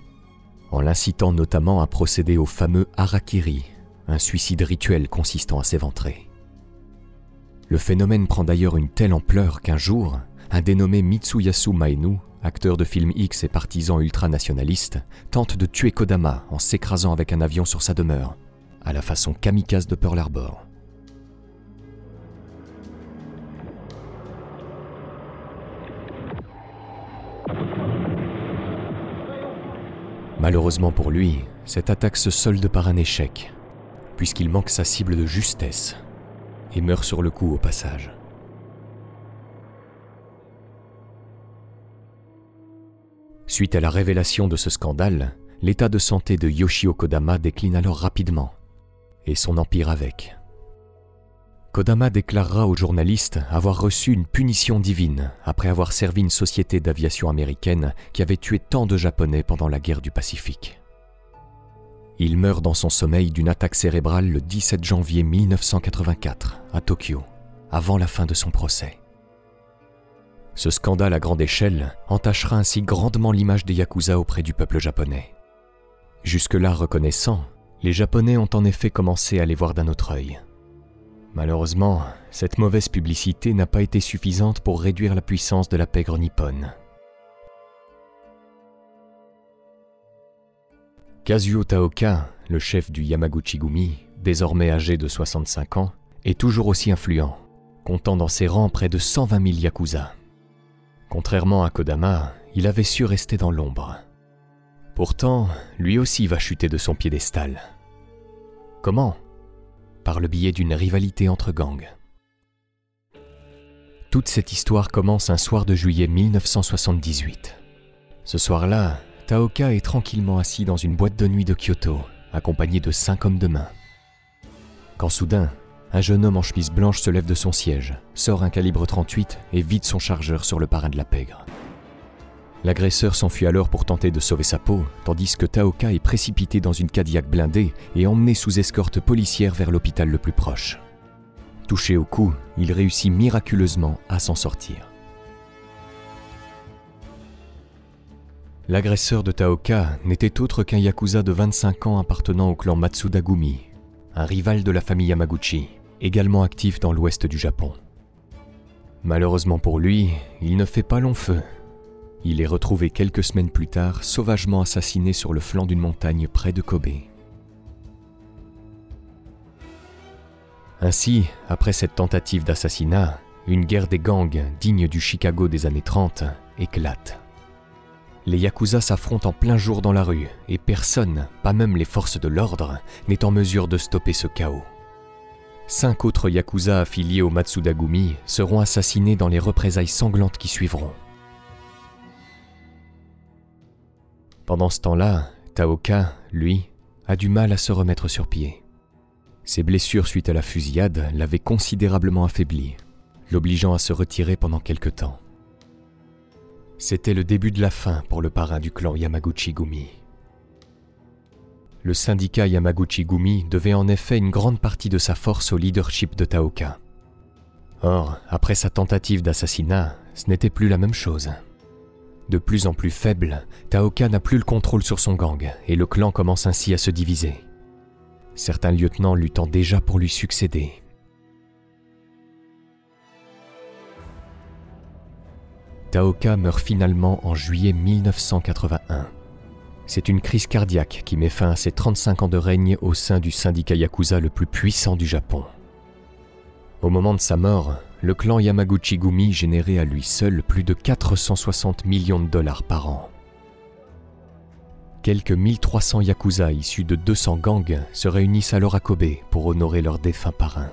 en l'incitant notamment à procéder au fameux harakiri, un suicide rituel consistant à s'éventrer. Le phénomène prend d'ailleurs une telle ampleur qu'un jour, un dénommé Mitsuyasu Maenu, acteur de film X et partisan ultranationaliste, tente de tuer Kodama en s'écrasant avec un avion sur sa demeure, à la façon kamikaze de Pearl Harbor. Malheureusement pour lui, cette attaque se solde par un échec, puisqu'il manque sa cible de justesse et meurt sur le coup au passage. Suite à la révélation de ce scandale, l'état de santé de Yoshio Kodama décline alors rapidement, et son empire avec. Kodama déclarera aux journalistes avoir reçu une punition divine après avoir servi une société d'aviation américaine qui avait tué tant de Japonais pendant la guerre du Pacifique. Il meurt dans son sommeil d'une attaque cérébrale le 17 janvier 1984 à Tokyo, avant la fin de son procès. Ce scandale à grande échelle entachera ainsi grandement l'image des Yakuza auprès du peuple japonais. Jusque-là reconnaissant, les Japonais ont en effet commencé à les voir d'un autre œil. Malheureusement, cette mauvaise publicité n'a pas été suffisante pour réduire la puissance de la pègre nippone. Kazuo Taoka, le chef du Yamaguchi-gumi, désormais âgé de 65 ans, est toujours aussi influent, comptant dans ses rangs près de 120 000 yakuza. Contrairement à Kodama, il avait su rester dans l'ombre. Pourtant, lui aussi va chuter de son piédestal. Comment par le biais d'une rivalité entre gangs. Toute cette histoire commence un soir de juillet 1978. Ce soir-là, Taoka est tranquillement assis dans une boîte de nuit de Kyoto, accompagné de cinq hommes de main. Quand soudain, un jeune homme en chemise blanche se lève de son siège, sort un calibre 38 et vide son chargeur sur le parrain de la pègre. L'agresseur s'enfuit alors pour tenter de sauver sa peau, tandis que Taoka est précipité dans une Cadillac blindée et emmené sous escorte policière vers l'hôpital le plus proche. Touché au cou, il réussit miraculeusement à s'en sortir. L'agresseur de Taoka n'était autre qu'un yakuza de 25 ans appartenant au clan Matsudagumi, un rival de la famille Yamaguchi, également actif dans l'ouest du Japon. Malheureusement pour lui, il ne fait pas long feu il est retrouvé quelques semaines plus tard sauvagement assassiné sur le flanc d'une montagne près de Kobe. Ainsi, après cette tentative d'assassinat, une guerre des gangs digne du Chicago des années 30 éclate. Les Yakuza s'affrontent en plein jour dans la rue et personne, pas même les forces de l'ordre, n'est en mesure de stopper ce chaos. Cinq autres Yakuza affiliés au Matsudagumi seront assassinés dans les représailles sanglantes qui suivront. Pendant ce temps-là, Taoka, lui, a du mal à se remettre sur pied. Ses blessures suite à la fusillade l'avaient considérablement affaibli, l'obligeant à se retirer pendant quelque temps. C'était le début de la fin pour le parrain du clan Yamaguchi-gumi. le syndicat Yamaguchi-gumi devait en effet une grande partie de sa force au leadership de Taoka. Or, après sa tentative d'assassinat, ce n'était plus la même chose. De plus en plus faible, Taoka n'a plus le contrôle sur son gang et le clan commence ainsi à se diviser. Certains lieutenants luttant déjà pour lui succéder. Taoka meurt finalement en juillet 1981. C'est une crise cardiaque qui met fin à ses 35 ans de règne au sein du syndicat Yakuza le plus puissant du Japon. Au moment de sa mort, le clan Yamaguchi-gumi générait à lui seul plus de 460 millions de dollars par an. Quelques 1300 yakuza issus de 200 gangs se réunissent alors à Kobe pour honorer leur défunt parrain.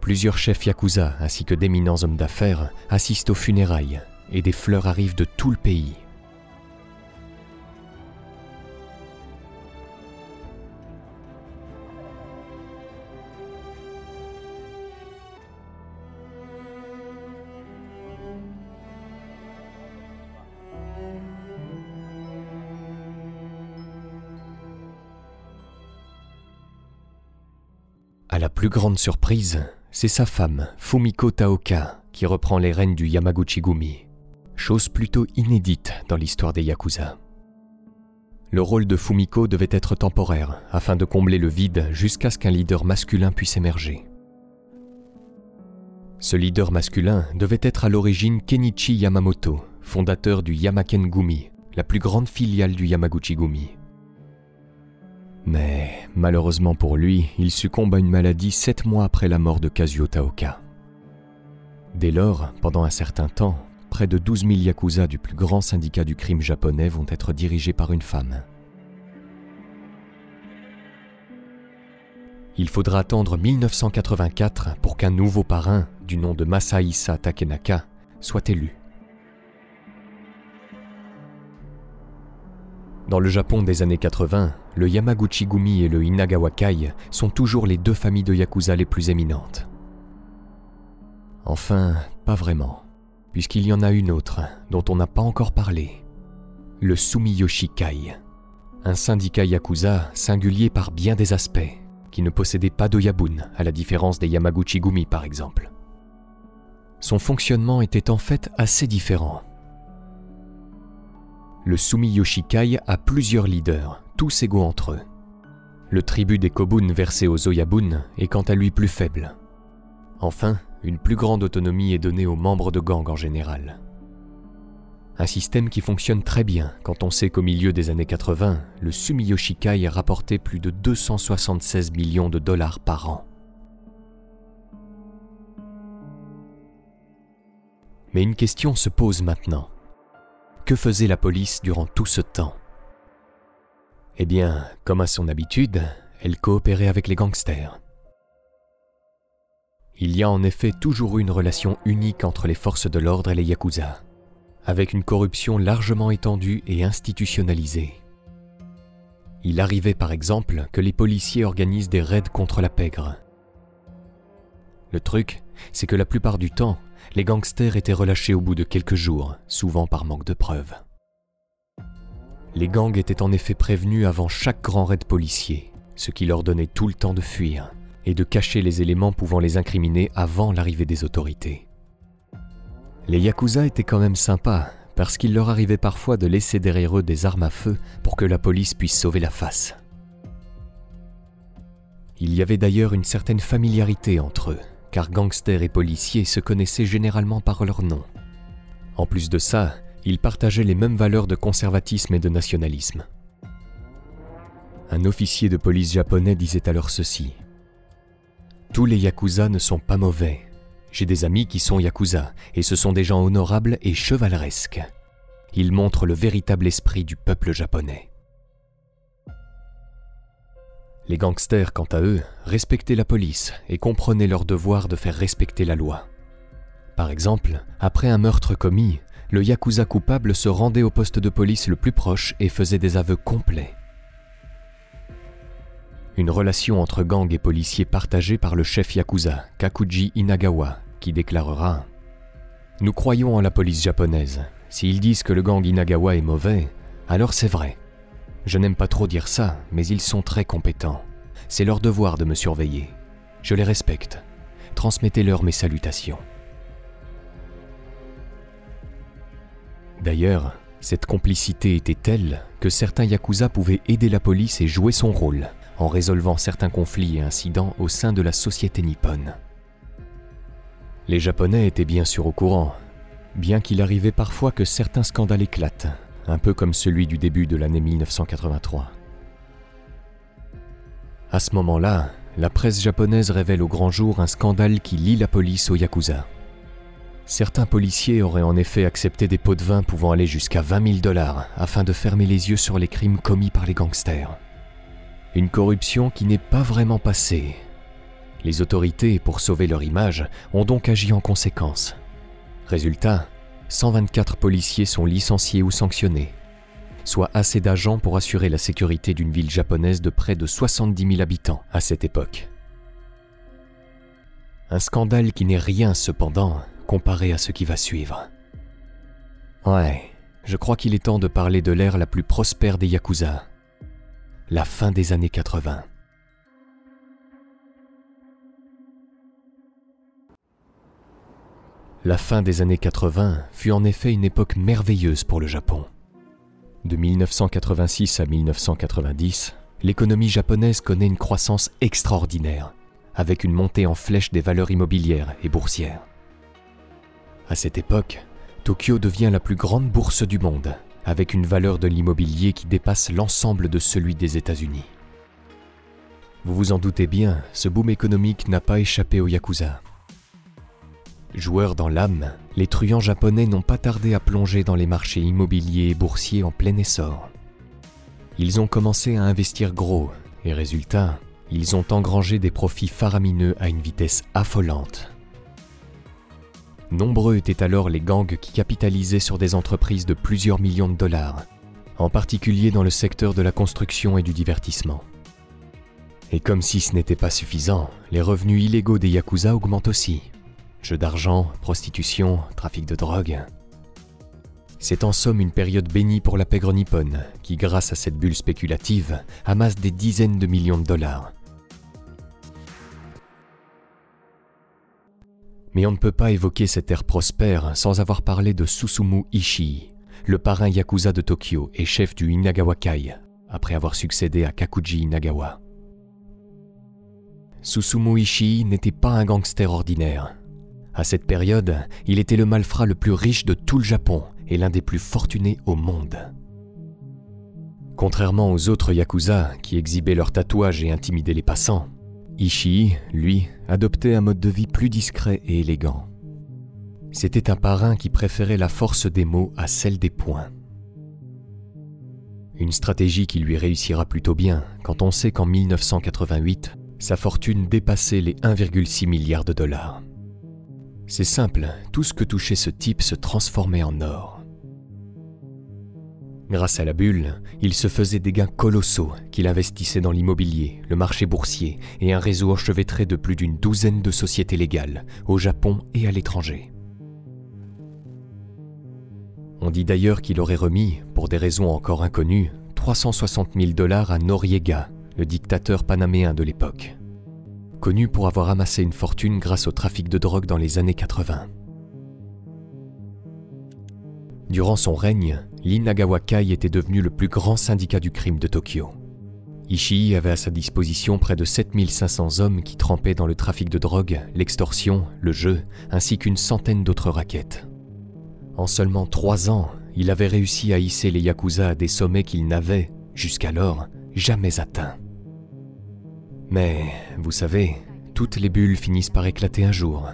Plusieurs chefs yakuza ainsi que d'éminents hommes d'affaires assistent aux funérailles et des fleurs arrivent de tout le pays. Plus grande surprise, c'est sa femme, Fumiko Taoka, qui reprend les rênes du Yamaguchi-gumi, chose plutôt inédite dans l'histoire des Yakuza. Le rôle de Fumiko devait être temporaire, afin de combler le vide jusqu'à ce qu'un leader masculin puisse émerger. Ce leader masculin devait être à l'origine Kenichi Yamamoto, fondateur du Yamaken Gumi, la plus grande filiale du Yamaguchi-gumi. Mais malheureusement pour lui, il succombe à une maladie sept mois après la mort de Kazuo Taoka. Dès lors, pendant un certain temps, près de 12 000 yakuza du plus grand syndicat du crime japonais vont être dirigés par une femme. Il faudra attendre 1984 pour qu'un nouveau parrain, du nom de Masahisa Takenaka, soit élu. Dans le Japon des années 80, le Yamaguchi-gumi et le Inagawa-kai sont toujours les deux familles de yakuza les plus éminentes. Enfin, pas vraiment, puisqu'il y en a une autre dont on n'a pas encore parlé. Le Sumiyoshi-kai, un syndicat yakuza singulier par bien des aspects, qui ne possédait pas d'oyabun, à la différence des Yamaguchi-gumi par exemple. Son fonctionnement était en fait assez différent. Le Sumiyoshi-kai a plusieurs leaders, tous égaux entre eux. Le tribut des Kobun versé aux Oyabun est quant à lui plus faible. Enfin, une plus grande autonomie est donnée aux membres de gang en général. Un système qui fonctionne très bien quand on sait qu'au milieu des années 80, le Sumiyoshi-kai a rapporté plus de 276 millions de dollars par an. Mais une question se pose maintenant. Que faisait la police durant tout ce temps? Eh bien, comme à son habitude, elle coopérait avec les gangsters. Il y a en effet toujours eu une relation unique entre les forces de l'ordre et les Yakuza, avec une corruption largement étendue et institutionnalisée. Il arrivait par exemple que les policiers organisent des raids contre la pègre. Le truc, c'est que la plupart du temps, les gangsters étaient relâchés au bout de quelques jours, souvent par manque de preuves. Les gangs étaient en effet prévenus avant chaque grand raid policier, ce qui leur donnait tout le temps de fuir et de cacher les éléments pouvant les incriminer avant l'arrivée des autorités. Les Yakuza étaient quand même sympas, parce qu'il leur arrivait parfois de laisser derrière eux des armes à feu pour que la police puisse sauver la face. Il y avait d'ailleurs une certaine familiarité entre eux, car gangsters et policiers se connaissaient généralement par leur nom. En plus de ça, ils partageaient les mêmes valeurs de conservatisme et de nationalisme. Un officier de police japonais disait alors ceci. Tous les yakuza ne sont pas mauvais. J'ai des amis qui sont yakuza, et ce sont des gens honorables et chevaleresques. Ils montrent le véritable esprit du peuple japonais. Les gangsters, quant à eux, respectaient la police et comprenaient leur devoir de faire respecter la loi. Par exemple, après un meurtre commis, le yakuza coupable se rendait au poste de police le plus proche et faisait des aveux complets. Une relation entre gang et policiers partagée par le chef yakuza, Kakuji Inagawa, qui déclarera Nous croyons en la police japonaise. S'ils disent que le gang Inagawa est mauvais, alors c'est vrai. Je n'aime pas trop dire ça, mais ils sont très compétents. C'est leur devoir de me surveiller. Je les respecte. Transmettez-leur mes salutations. D'ailleurs, cette complicité était telle que certains yakuza pouvaient aider la police et jouer son rôle en résolvant certains conflits et incidents au sein de la société nippone. Les Japonais étaient bien sûr au courant, bien qu'il arrivait parfois que certains scandales éclatent, un peu comme celui du début de l'année 1983. À ce moment-là, la presse japonaise révèle au grand jour un scandale qui lie la police au Yakuza. Certains policiers auraient en effet accepté des pots de vin pouvant aller jusqu'à 20 000 dollars afin de fermer les yeux sur les crimes commis par les gangsters. Une corruption qui n'est pas vraiment passée. Les autorités, pour sauver leur image, ont donc agi en conséquence. Résultat, 124 policiers sont licenciés ou sanctionnés, soit assez d'agents pour assurer la sécurité d'une ville japonaise de près de 70 000 habitants à cette époque. Un scandale qui n'est rien cependant comparé à ce qui va suivre. Ouais, je crois qu'il est temps de parler de l'ère la plus prospère des Yakuza, la fin des années 80. La fin des années 80 fut en effet une époque merveilleuse pour le Japon. De 1986 à 1990, l'économie japonaise connaît une croissance extraordinaire, avec une montée en flèche des valeurs immobilières et boursières. À cette époque, Tokyo devient la plus grande bourse du monde, avec une valeur de l'immobilier qui dépasse l'ensemble de celui des États-Unis. Vous vous en doutez bien, ce boom économique n'a pas échappé aux Yakuza. Joueurs dans l'âme, les truands japonais n'ont pas tardé à plonger dans les marchés immobiliers et boursiers en plein essor. Ils ont commencé à investir gros, et résultat, ils ont engrangé des profits faramineux à une vitesse affolante. Nombreux étaient alors les gangs qui capitalisaient sur des entreprises de plusieurs millions de dollars, en particulier dans le secteur de la construction et du divertissement. Et comme si ce n'était pas suffisant, les revenus illégaux des Yakuza augmentent aussi. Jeux d'argent, prostitution, trafic de drogue. C'est en somme une période bénie pour la pègre nippone, qui grâce à cette bulle spéculative amasse des dizaines de millions de dollars. Mais on ne peut pas évoquer cette ère prospère sans avoir parlé de Susumu Ishii, le parrain yakuza de Tokyo et chef du Inagawa Kai, après avoir succédé à Kakuji Inagawa. Susumu Ishii n'était pas un gangster ordinaire. À cette période, il était le malfrat le plus riche de tout le Japon et l'un des plus fortunés au monde. Contrairement aux autres yakuza qui exhibaient leurs tatouages et intimidaient les passants, Ishii, lui, adoptait un mode de vie plus discret et élégant. C'était un parrain qui préférait la force des mots à celle des poings. Une stratégie qui lui réussira plutôt bien quand on sait qu'en 1988, sa fortune dépassait les 1,6 milliards de dollars. C'est simple, tout ce que touchait ce type se transformait en or. Grâce à la bulle, il se faisait des gains colossaux qu'il investissait dans l'immobilier, le marché boursier et un réseau enchevêtré de plus d'une douzaine de sociétés légales, au Japon et à l'étranger. On dit d'ailleurs qu'il aurait remis, pour des raisons encore inconnues, 360 000 dollars à Noriega, le dictateur panaméen de l'époque connu pour avoir amassé une fortune grâce au trafic de drogue dans les années 80. Durant son règne, l'Inagawa Kai était devenu le plus grand syndicat du crime de Tokyo. Ishii avait à sa disposition près de 7500 hommes qui trempaient dans le trafic de drogue, l'extorsion, le jeu, ainsi qu'une centaine d'autres raquettes. En seulement trois ans, il avait réussi à hisser les Yakuza à des sommets qu'ils n'avaient, jusqu'alors, jamais atteints. Mais, vous savez, toutes les bulles finissent par éclater un jour,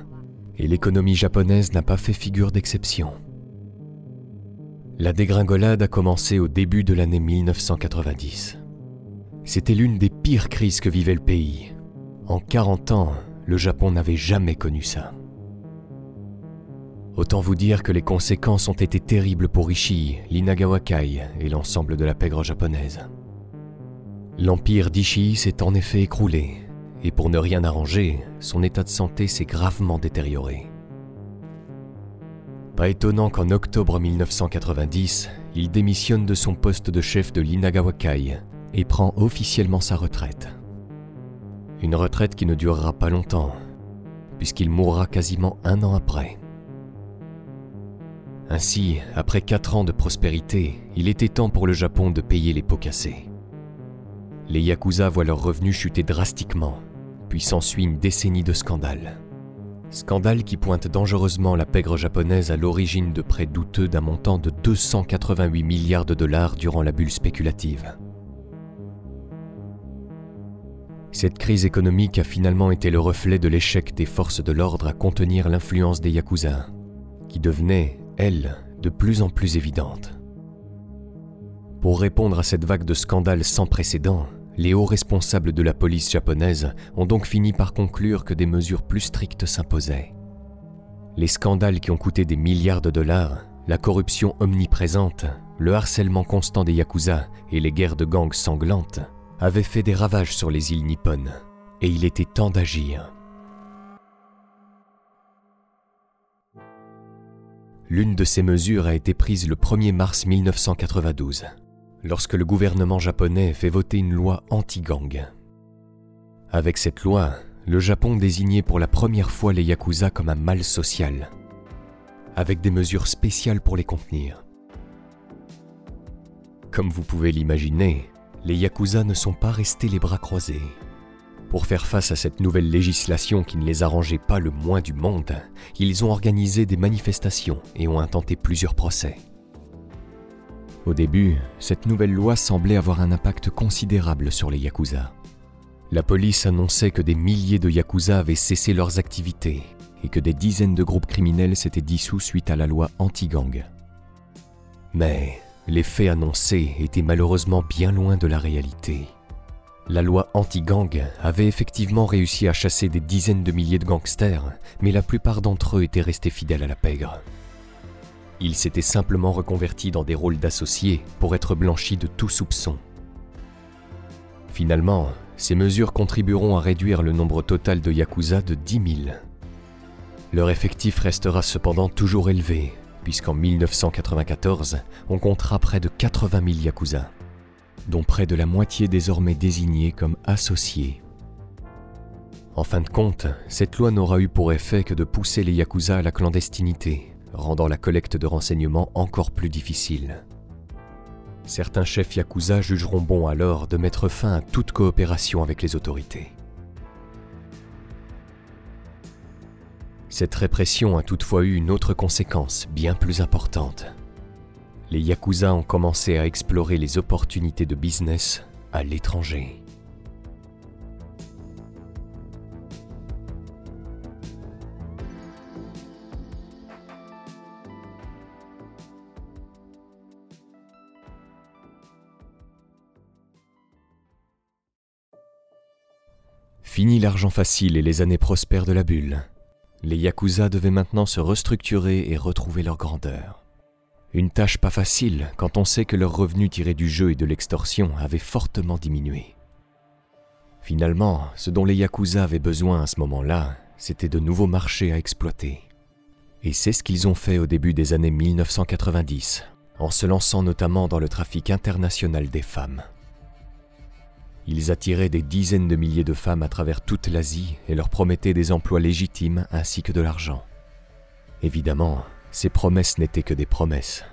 et l'économie japonaise n'a pas fait figure d'exception. La dégringolade a commencé au début de l'année 1990. C'était l'une des pires crises que vivait le pays. En 40 ans, le Japon n'avait jamais connu ça. Autant vous dire que les conséquences ont été terribles pour Ishii, l'Inagawa Kai et l'ensemble de la pègre japonaise. L'empire d'Ishii s'est en effet écroulé, et pour ne rien arranger, son état de santé s'est gravement détérioré. Pas étonnant qu'en octobre 1990, il démissionne de son poste de chef de l'Inagawakai et prend officiellement sa retraite. Une retraite qui ne durera pas longtemps, puisqu'il mourra quasiment un an après. Ainsi, après quatre ans de prospérité, il était temps pour le Japon de payer les pots cassés. Les Yakuza voient leurs revenus chuter drastiquement, puis s'ensuit une décennie de scandales. Scandale qui pointe dangereusement la pègre japonaise à l'origine de prêts douteux d'un montant de 288 milliards de dollars durant la bulle spéculative. Cette crise économique a finalement été le reflet de l'échec des forces de l'ordre à contenir l'influence des Yakuza, qui devenait, elle, de plus en plus évidente. Pour répondre à cette vague de scandales sans précédent, les hauts responsables de la police japonaise ont donc fini par conclure que des mesures plus strictes s'imposaient. Les scandales qui ont coûté des milliards de dollars, la corruption omniprésente, le harcèlement constant des yakuza et les guerres de gangs sanglantes avaient fait des ravages sur les îles nippones, et il était temps d'agir. L'une de ces mesures a été prise le 1er mars 1992 lorsque le gouvernement japonais fait voter une loi anti-gang. Avec cette loi, le Japon désignait pour la première fois les yakuza comme un mal social, avec des mesures spéciales pour les contenir. Comme vous pouvez l'imaginer, les yakuza ne sont pas restés les bras croisés. Pour faire face à cette nouvelle législation qui ne les arrangeait pas le moins du monde, ils ont organisé des manifestations et ont intenté plusieurs procès. Au début, cette nouvelle loi semblait avoir un impact considérable sur les Yakuza. La police annonçait que des milliers de Yakuza avaient cessé leurs activités et que des dizaines de groupes criminels s'étaient dissous suite à la loi anti-gang. Mais les faits annoncés étaient malheureusement bien loin de la réalité. La loi anti-gang avait effectivement réussi à chasser des dizaines de milliers de gangsters, mais la plupart d'entre eux étaient restés fidèles à la pègre. Ils s'étaient simplement reconvertis dans des rôles d'associés pour être blanchis de tout soupçon. Finalement, ces mesures contribueront à réduire le nombre total de Yakuza de 10 000. Leur effectif restera cependant toujours élevé, puisqu'en 1994, on comptera près de 80 000 Yakuza, dont près de la moitié désormais désignés comme associés. En fin de compte, cette loi n'aura eu pour effet que de pousser les Yakuza à la clandestinité, rendant la collecte de renseignements encore plus difficile. Certains chefs yakuza jugeront bon alors de mettre fin à toute coopération avec les autorités. Cette répression a toutefois eu une autre conséquence bien plus importante. Les yakuza ont commencé à explorer les opportunités de business à l'étranger. Fini l'argent facile et les années prospères de la bulle. Les Yakuza devaient maintenant se restructurer et retrouver leur grandeur. Une tâche pas facile quand on sait que leurs revenus tirés du jeu et de l'extorsion avaient fortement diminué. Finalement, ce dont les Yakuza avaient besoin à ce moment-là, c'était de nouveaux marchés à exploiter. Et c'est ce qu'ils ont fait au début des années 1990, en se lançant notamment dans le trafic international des femmes. Ils attiraient des dizaines de milliers de femmes à travers toute l'Asie et leur promettaient des emplois légitimes ainsi que de l'argent. Évidemment, ces promesses n'étaient que des promesses.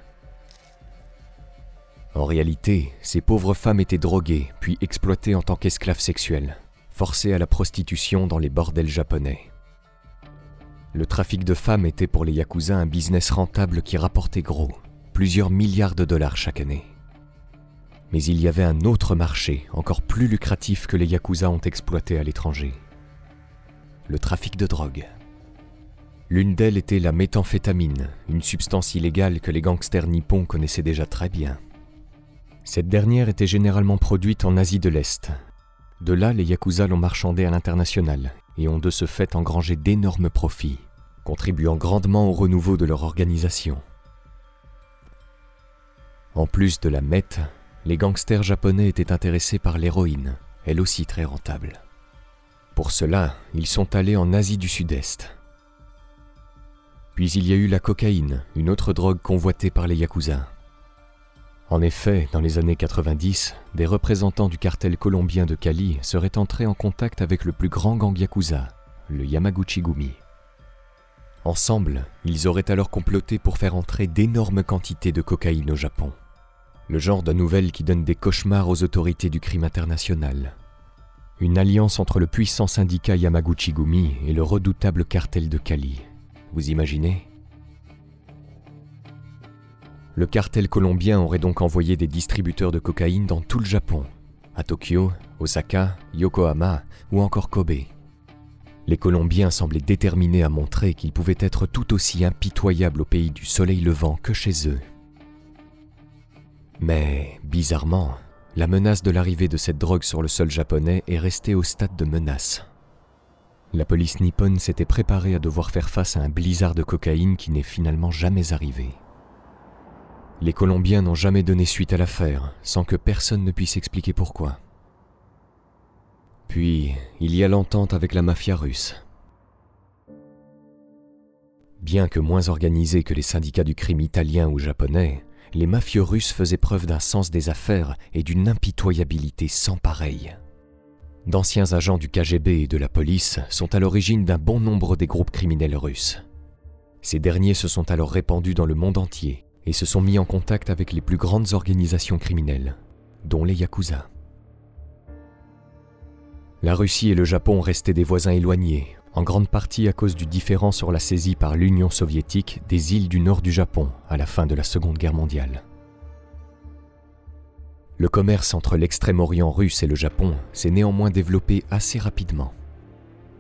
En réalité, ces pauvres femmes étaient droguées puis exploitées en tant qu'esclaves sexuelles, forcées à la prostitution dans les bordels japonais. Le trafic de femmes était pour les Yakuza un business rentable qui rapportait gros, plusieurs milliards de dollars chaque année. Mais il y avait un autre marché, encore plus lucratif que les Yakuza ont exploité à l'étranger. Le trafic de drogue. L'une d'elles était la méthamphétamine, une substance illégale que les gangsters nippons connaissaient déjà très bien. Cette dernière était généralement produite en Asie de l'Est. De là, les Yakuza l'ont marchandée à l'international et ont de ce fait engrangé d'énormes profits, contribuant grandement au renouveau de leur organisation. En plus de la meth, les gangsters japonais étaient intéressés par l'héroïne, elle aussi très rentable. Pour cela, ils sont allés en Asie du Sud-Est. Puis il y a eu la cocaïne, une autre drogue convoitée par les Yakuza. En effet, dans les années 90, des représentants du cartel colombien de Cali seraient entrés en contact avec le plus grand gang Yakuza, le Yamaguchi-gumi. Ensemble, ils auraient alors comploté pour faire entrer d'énormes quantités de cocaïne au Japon. Le genre de nouvelle qui donne des cauchemars aux autorités du crime international. Une alliance entre le puissant syndicat Yamaguchi-gumi et le redoutable cartel de Cali. Vous imaginez? Le cartel colombien aurait donc envoyé des distributeurs de cocaïne dans tout le Japon, à Tokyo, Osaka, Yokohama ou encore Kobe. Les Colombiens semblaient déterminés à montrer qu'ils pouvaient être tout aussi impitoyables au pays du soleil levant que chez eux. Mais, bizarrement, la menace de l'arrivée de cette drogue sur le sol japonais est restée au stade de menace. La police nippone s'était préparée à devoir faire face à un blizzard de cocaïne qui n'est finalement jamais arrivé. Les Colombiens n'ont jamais donné suite à l'affaire, sans que personne ne puisse expliquer pourquoi. Puis, il y a l'entente avec la mafia russe. Bien que moins organisés que les syndicats du crime italien ou japonais, les mafieux russes faisaient preuve d'un sens des affaires et d'une impitoyabilité sans pareille. D'anciens agents du KGB et de la police sont à l'origine d'un bon nombre des groupes criminels russes. Ces derniers se sont alors répandus dans le monde entier et se sont mis en contact avec les plus grandes organisations criminelles, dont les Yakuza. La Russie et le Japon restaient des voisins éloignés, en grande partie à cause du différend sur la saisie par l'Union soviétique des îles du nord du Japon à la fin de la Seconde Guerre mondiale. Le commerce entre l'extrême-orient russe et le Japon s'est néanmoins développé assez rapidement.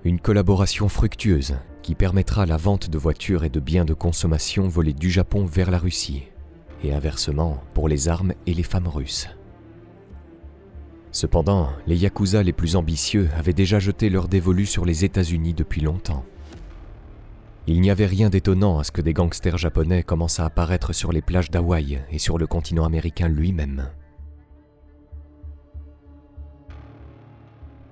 Une collaboration fructueuse qui permettra la vente de voitures et de biens de consommation volés du Japon vers la Russie, et inversement pour les armes et les femmes russes. Cependant, les Yakuza les plus ambitieux avaient déjà jeté leur dévolu sur les États-Unis depuis longtemps. Il n'y avait rien d'étonnant à ce que des gangsters japonais commencent à apparaître sur les plages d'Hawaï et sur le continent américain lui-même.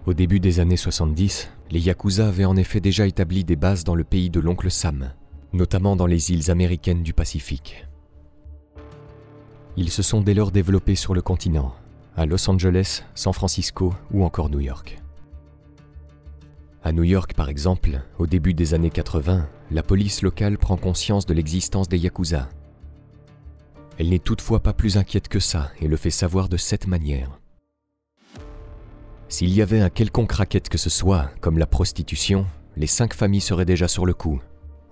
Au début des années 70, les Yakuza avaient en effet déjà établi des bases dans le pays de l'oncle Sam, notamment dans les îles américaines du Pacifique. Ils se sont dès lors développés sur le continent, à Los Angeles, San Francisco ou encore New York. À New York, par exemple, au début des années 80, la police locale prend conscience de l'existence des Yakuza. Elle n'est toutefois pas plus inquiète que ça et le fait savoir de cette manière. S'il y avait un quelconque racket que ce soit, comme la prostitution, les cinq familles seraient déjà sur le coup.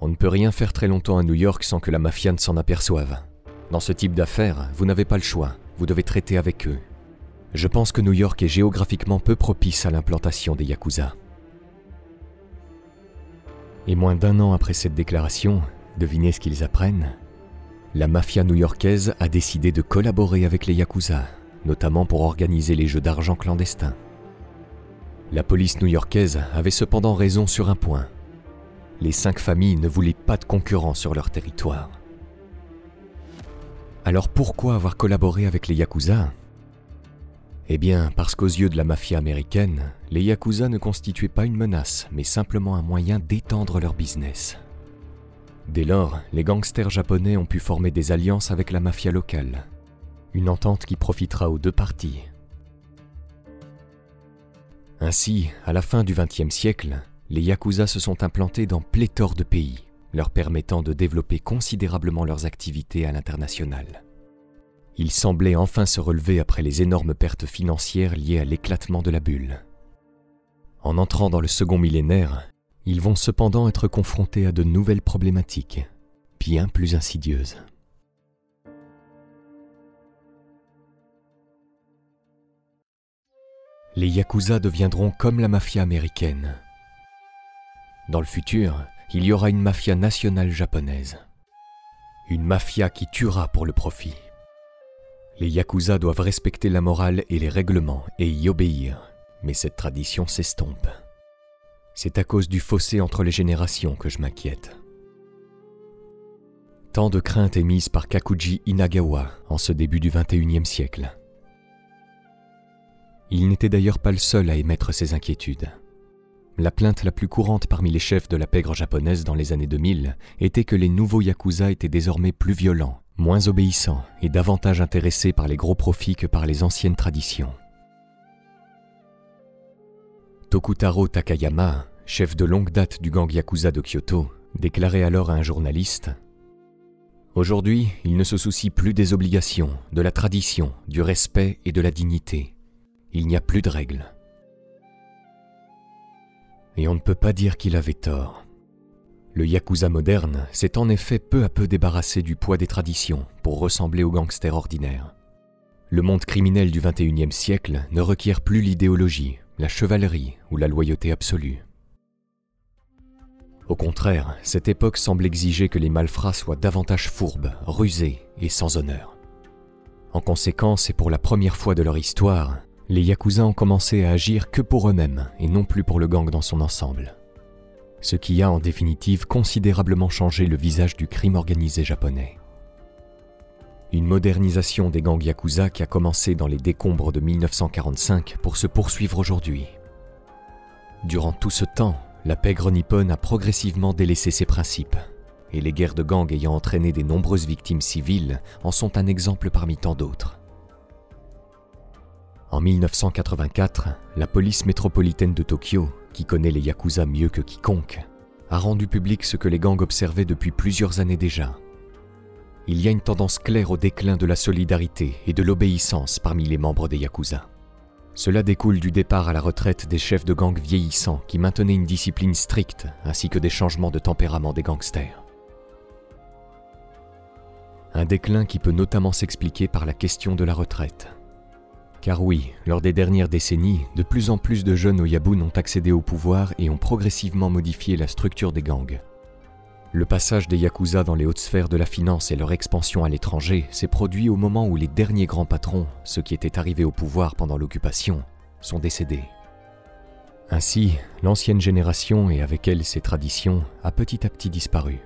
On ne peut rien faire très longtemps à New York sans que la mafia ne s'en aperçoive. Dans ce type d'affaires, vous n'avez pas le choix, vous devez traiter avec eux. Je pense que New York est géographiquement peu propice à l'implantation des Yakuza. Et moins d'un an après cette déclaration, devinez ce qu'ils apprennent La mafia new-yorkaise a décidé de collaborer avec les Yakuza, notamment pour organiser les jeux d'argent clandestins. La police new-yorkaise avait cependant raison sur un point. Les cinq familles ne voulaient pas de concurrents sur leur territoire. Alors pourquoi avoir collaboré avec les Yakuza? Eh bien, parce qu'aux yeux de la mafia américaine, les Yakuza ne constituaient pas une menace, mais simplement un moyen d'étendre leur business. Dès lors, les gangsters japonais ont pu former des alliances avec la mafia locale. Une entente qui profitera aux deux parties. Ainsi, à la fin du XXe siècle, les Yakuza se sont implantés dans pléthore de pays, leur permettant de développer considérablement leurs activités à l'international. Ils semblaient enfin se relever après les énormes pertes financières liées à l'éclatement de la bulle. En entrant dans le second millénaire, ils vont cependant être confrontés à de nouvelles problématiques, bien plus insidieuses. Les Yakuza deviendront comme la mafia américaine. Dans le futur, il y aura une mafia nationale japonaise. Une mafia qui tuera pour le profit. Les Yakuza doivent respecter la morale et les règlements et y obéir, mais cette tradition s'estompe. C'est à cause du fossé entre les générations que je m'inquiète. Tant de craintes émises par Kakuji Inagawa en ce début du XXIe siècle. Il n'était d'ailleurs pas le seul à émettre ces inquiétudes. la plainte la plus courante parmi les chefs de la pègre japonaise dans les années 2000 était que les nouveaux yakuza étaient désormais plus violents, moins obéissants et davantage intéressés par les gros profits que par les anciennes traditions. Tokutaro Takayama, chef de longue date du gang yakuza de Kyoto, déclarait alors à un journaliste Aujourd'hui, il ne se soucie plus des obligations, de la tradition, du respect et de la dignité. Il n'y a plus de règles. Et on ne peut pas dire qu'il avait tort. Le Yakuza moderne s'est en effet peu à peu débarrassé du poids des traditions pour ressembler aux gangsters ordinaires. Le monde criminel du XXIe siècle ne requiert plus l'idéologie, la chevalerie ou la loyauté absolue. Au contraire, cette époque semble exiger que les malfrats soient davantage fourbes, rusés et sans honneur. En conséquence, et pour la première fois de leur histoire, les Yakuza ont commencé à agir que pour eux-mêmes et non plus pour le gang dans son ensemble. Ce qui a en définitive considérablement changé le visage du crime organisé japonais. Une modernisation des gangs Yakuza qui a commencé dans les décombres de 1945 pour se poursuivre aujourd'hui. Durant tout ce temps, la pègre nippone a progressivement délaissé ses principes, et les guerres de gangs ayant entraîné des nombreuses victimes civiles en sont un exemple parmi tant d'autres. En 1984, la police métropolitaine de Tokyo, qui connaît les Yakuza mieux que quiconque, a rendu public ce que les gangs observaient depuis plusieurs années déjà. Il y a une tendance claire au déclin de la solidarité et de l'obéissance parmi les membres des Yakuza. Cela découle du départ à la retraite des chefs de gang vieillissants qui maintenaient une discipline stricte ainsi que des changements de tempérament des gangsters. Un déclin qui peut notamment s'expliquer par la question de la retraite. Car oui, lors des dernières décennies, de plus en plus de jeunes Oyabun ont accédé au pouvoir et ont progressivement modifié la structure des gangs. Le passage des Yakuza dans les hautes sphères de la finance et leur expansion à l'étranger s'est produit au moment où les derniers grands patrons, ceux qui étaient arrivés au pouvoir pendant l'occupation, sont décédés. Ainsi, l'ancienne génération et avec elle ses traditions a petit à petit disparu.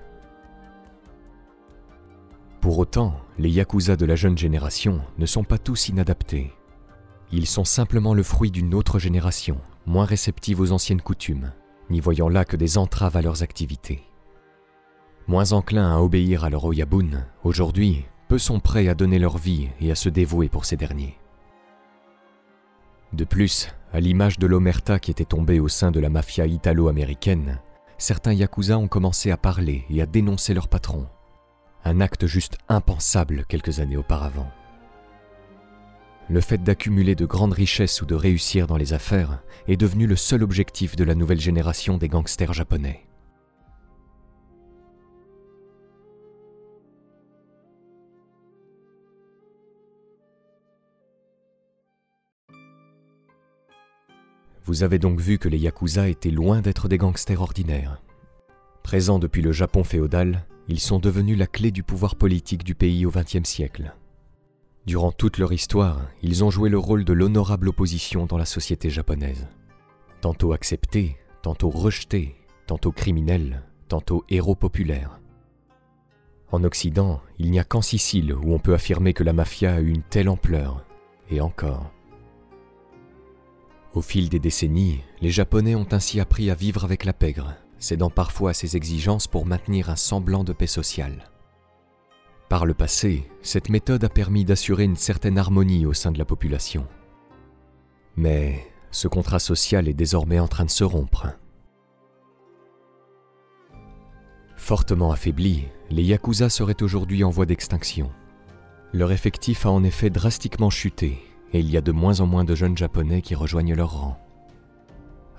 Pour autant, les Yakuza de la jeune génération ne sont pas tous inadaptés. Ils sont simplement le fruit d'une autre génération, moins réceptive aux anciennes coutumes, n'y voyant là que des entraves à leurs activités. Moins enclins à obéir à leur Oyabun, aujourd'hui, peu sont prêts à donner leur vie et à se dévouer pour ces derniers. De plus, à l'image de l'omerta qui était tombée au sein de la mafia italo-américaine, certains yakuza ont commencé à parler et à dénoncer leur patron. Un acte juste impensable quelques années auparavant. Le fait d'accumuler de grandes richesses ou de réussir dans les affaires est devenu le seul objectif de la nouvelle génération des gangsters japonais. Vous avez donc vu que les Yakuza étaient loin d'être des gangsters ordinaires. Présents depuis le Japon féodal, ils sont devenus la clé du pouvoir politique du pays au XXe siècle. Durant toute leur histoire, ils ont joué le rôle de l'honorable opposition dans la société japonaise. Tantôt acceptés, tantôt rejetés, tantôt criminels, tantôt héros populaires. En Occident, il n'y a qu'en Sicile où on peut affirmer que la mafia a eu une telle ampleur, et encore. Au fil des décennies, les Japonais ont ainsi appris à vivre avec la pègre, cédant parfois à ses exigences pour maintenir un semblant de paix sociale. Par le passé, cette méthode a permis d'assurer une certaine harmonie au sein de la population. Mais ce contrat social est désormais en train de se rompre. Fortement affaiblis, les Yakuza seraient aujourd'hui en voie d'extinction. Leur effectif a en effet drastiquement chuté et il y a de moins en moins de jeunes Japonais qui rejoignent leur rang.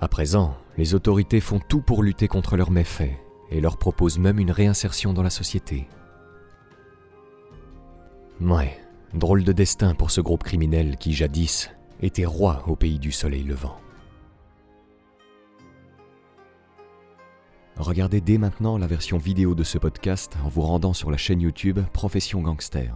À présent, les autorités font tout pour lutter contre leurs méfaits et leur proposent même une réinsertion dans la société. Ouais, drôle de destin pour ce groupe criminel qui, jadis, était roi au pays du soleil levant. Regardez dès maintenant la version vidéo de ce podcast en vous rendant sur la chaîne YouTube Profession Gangster.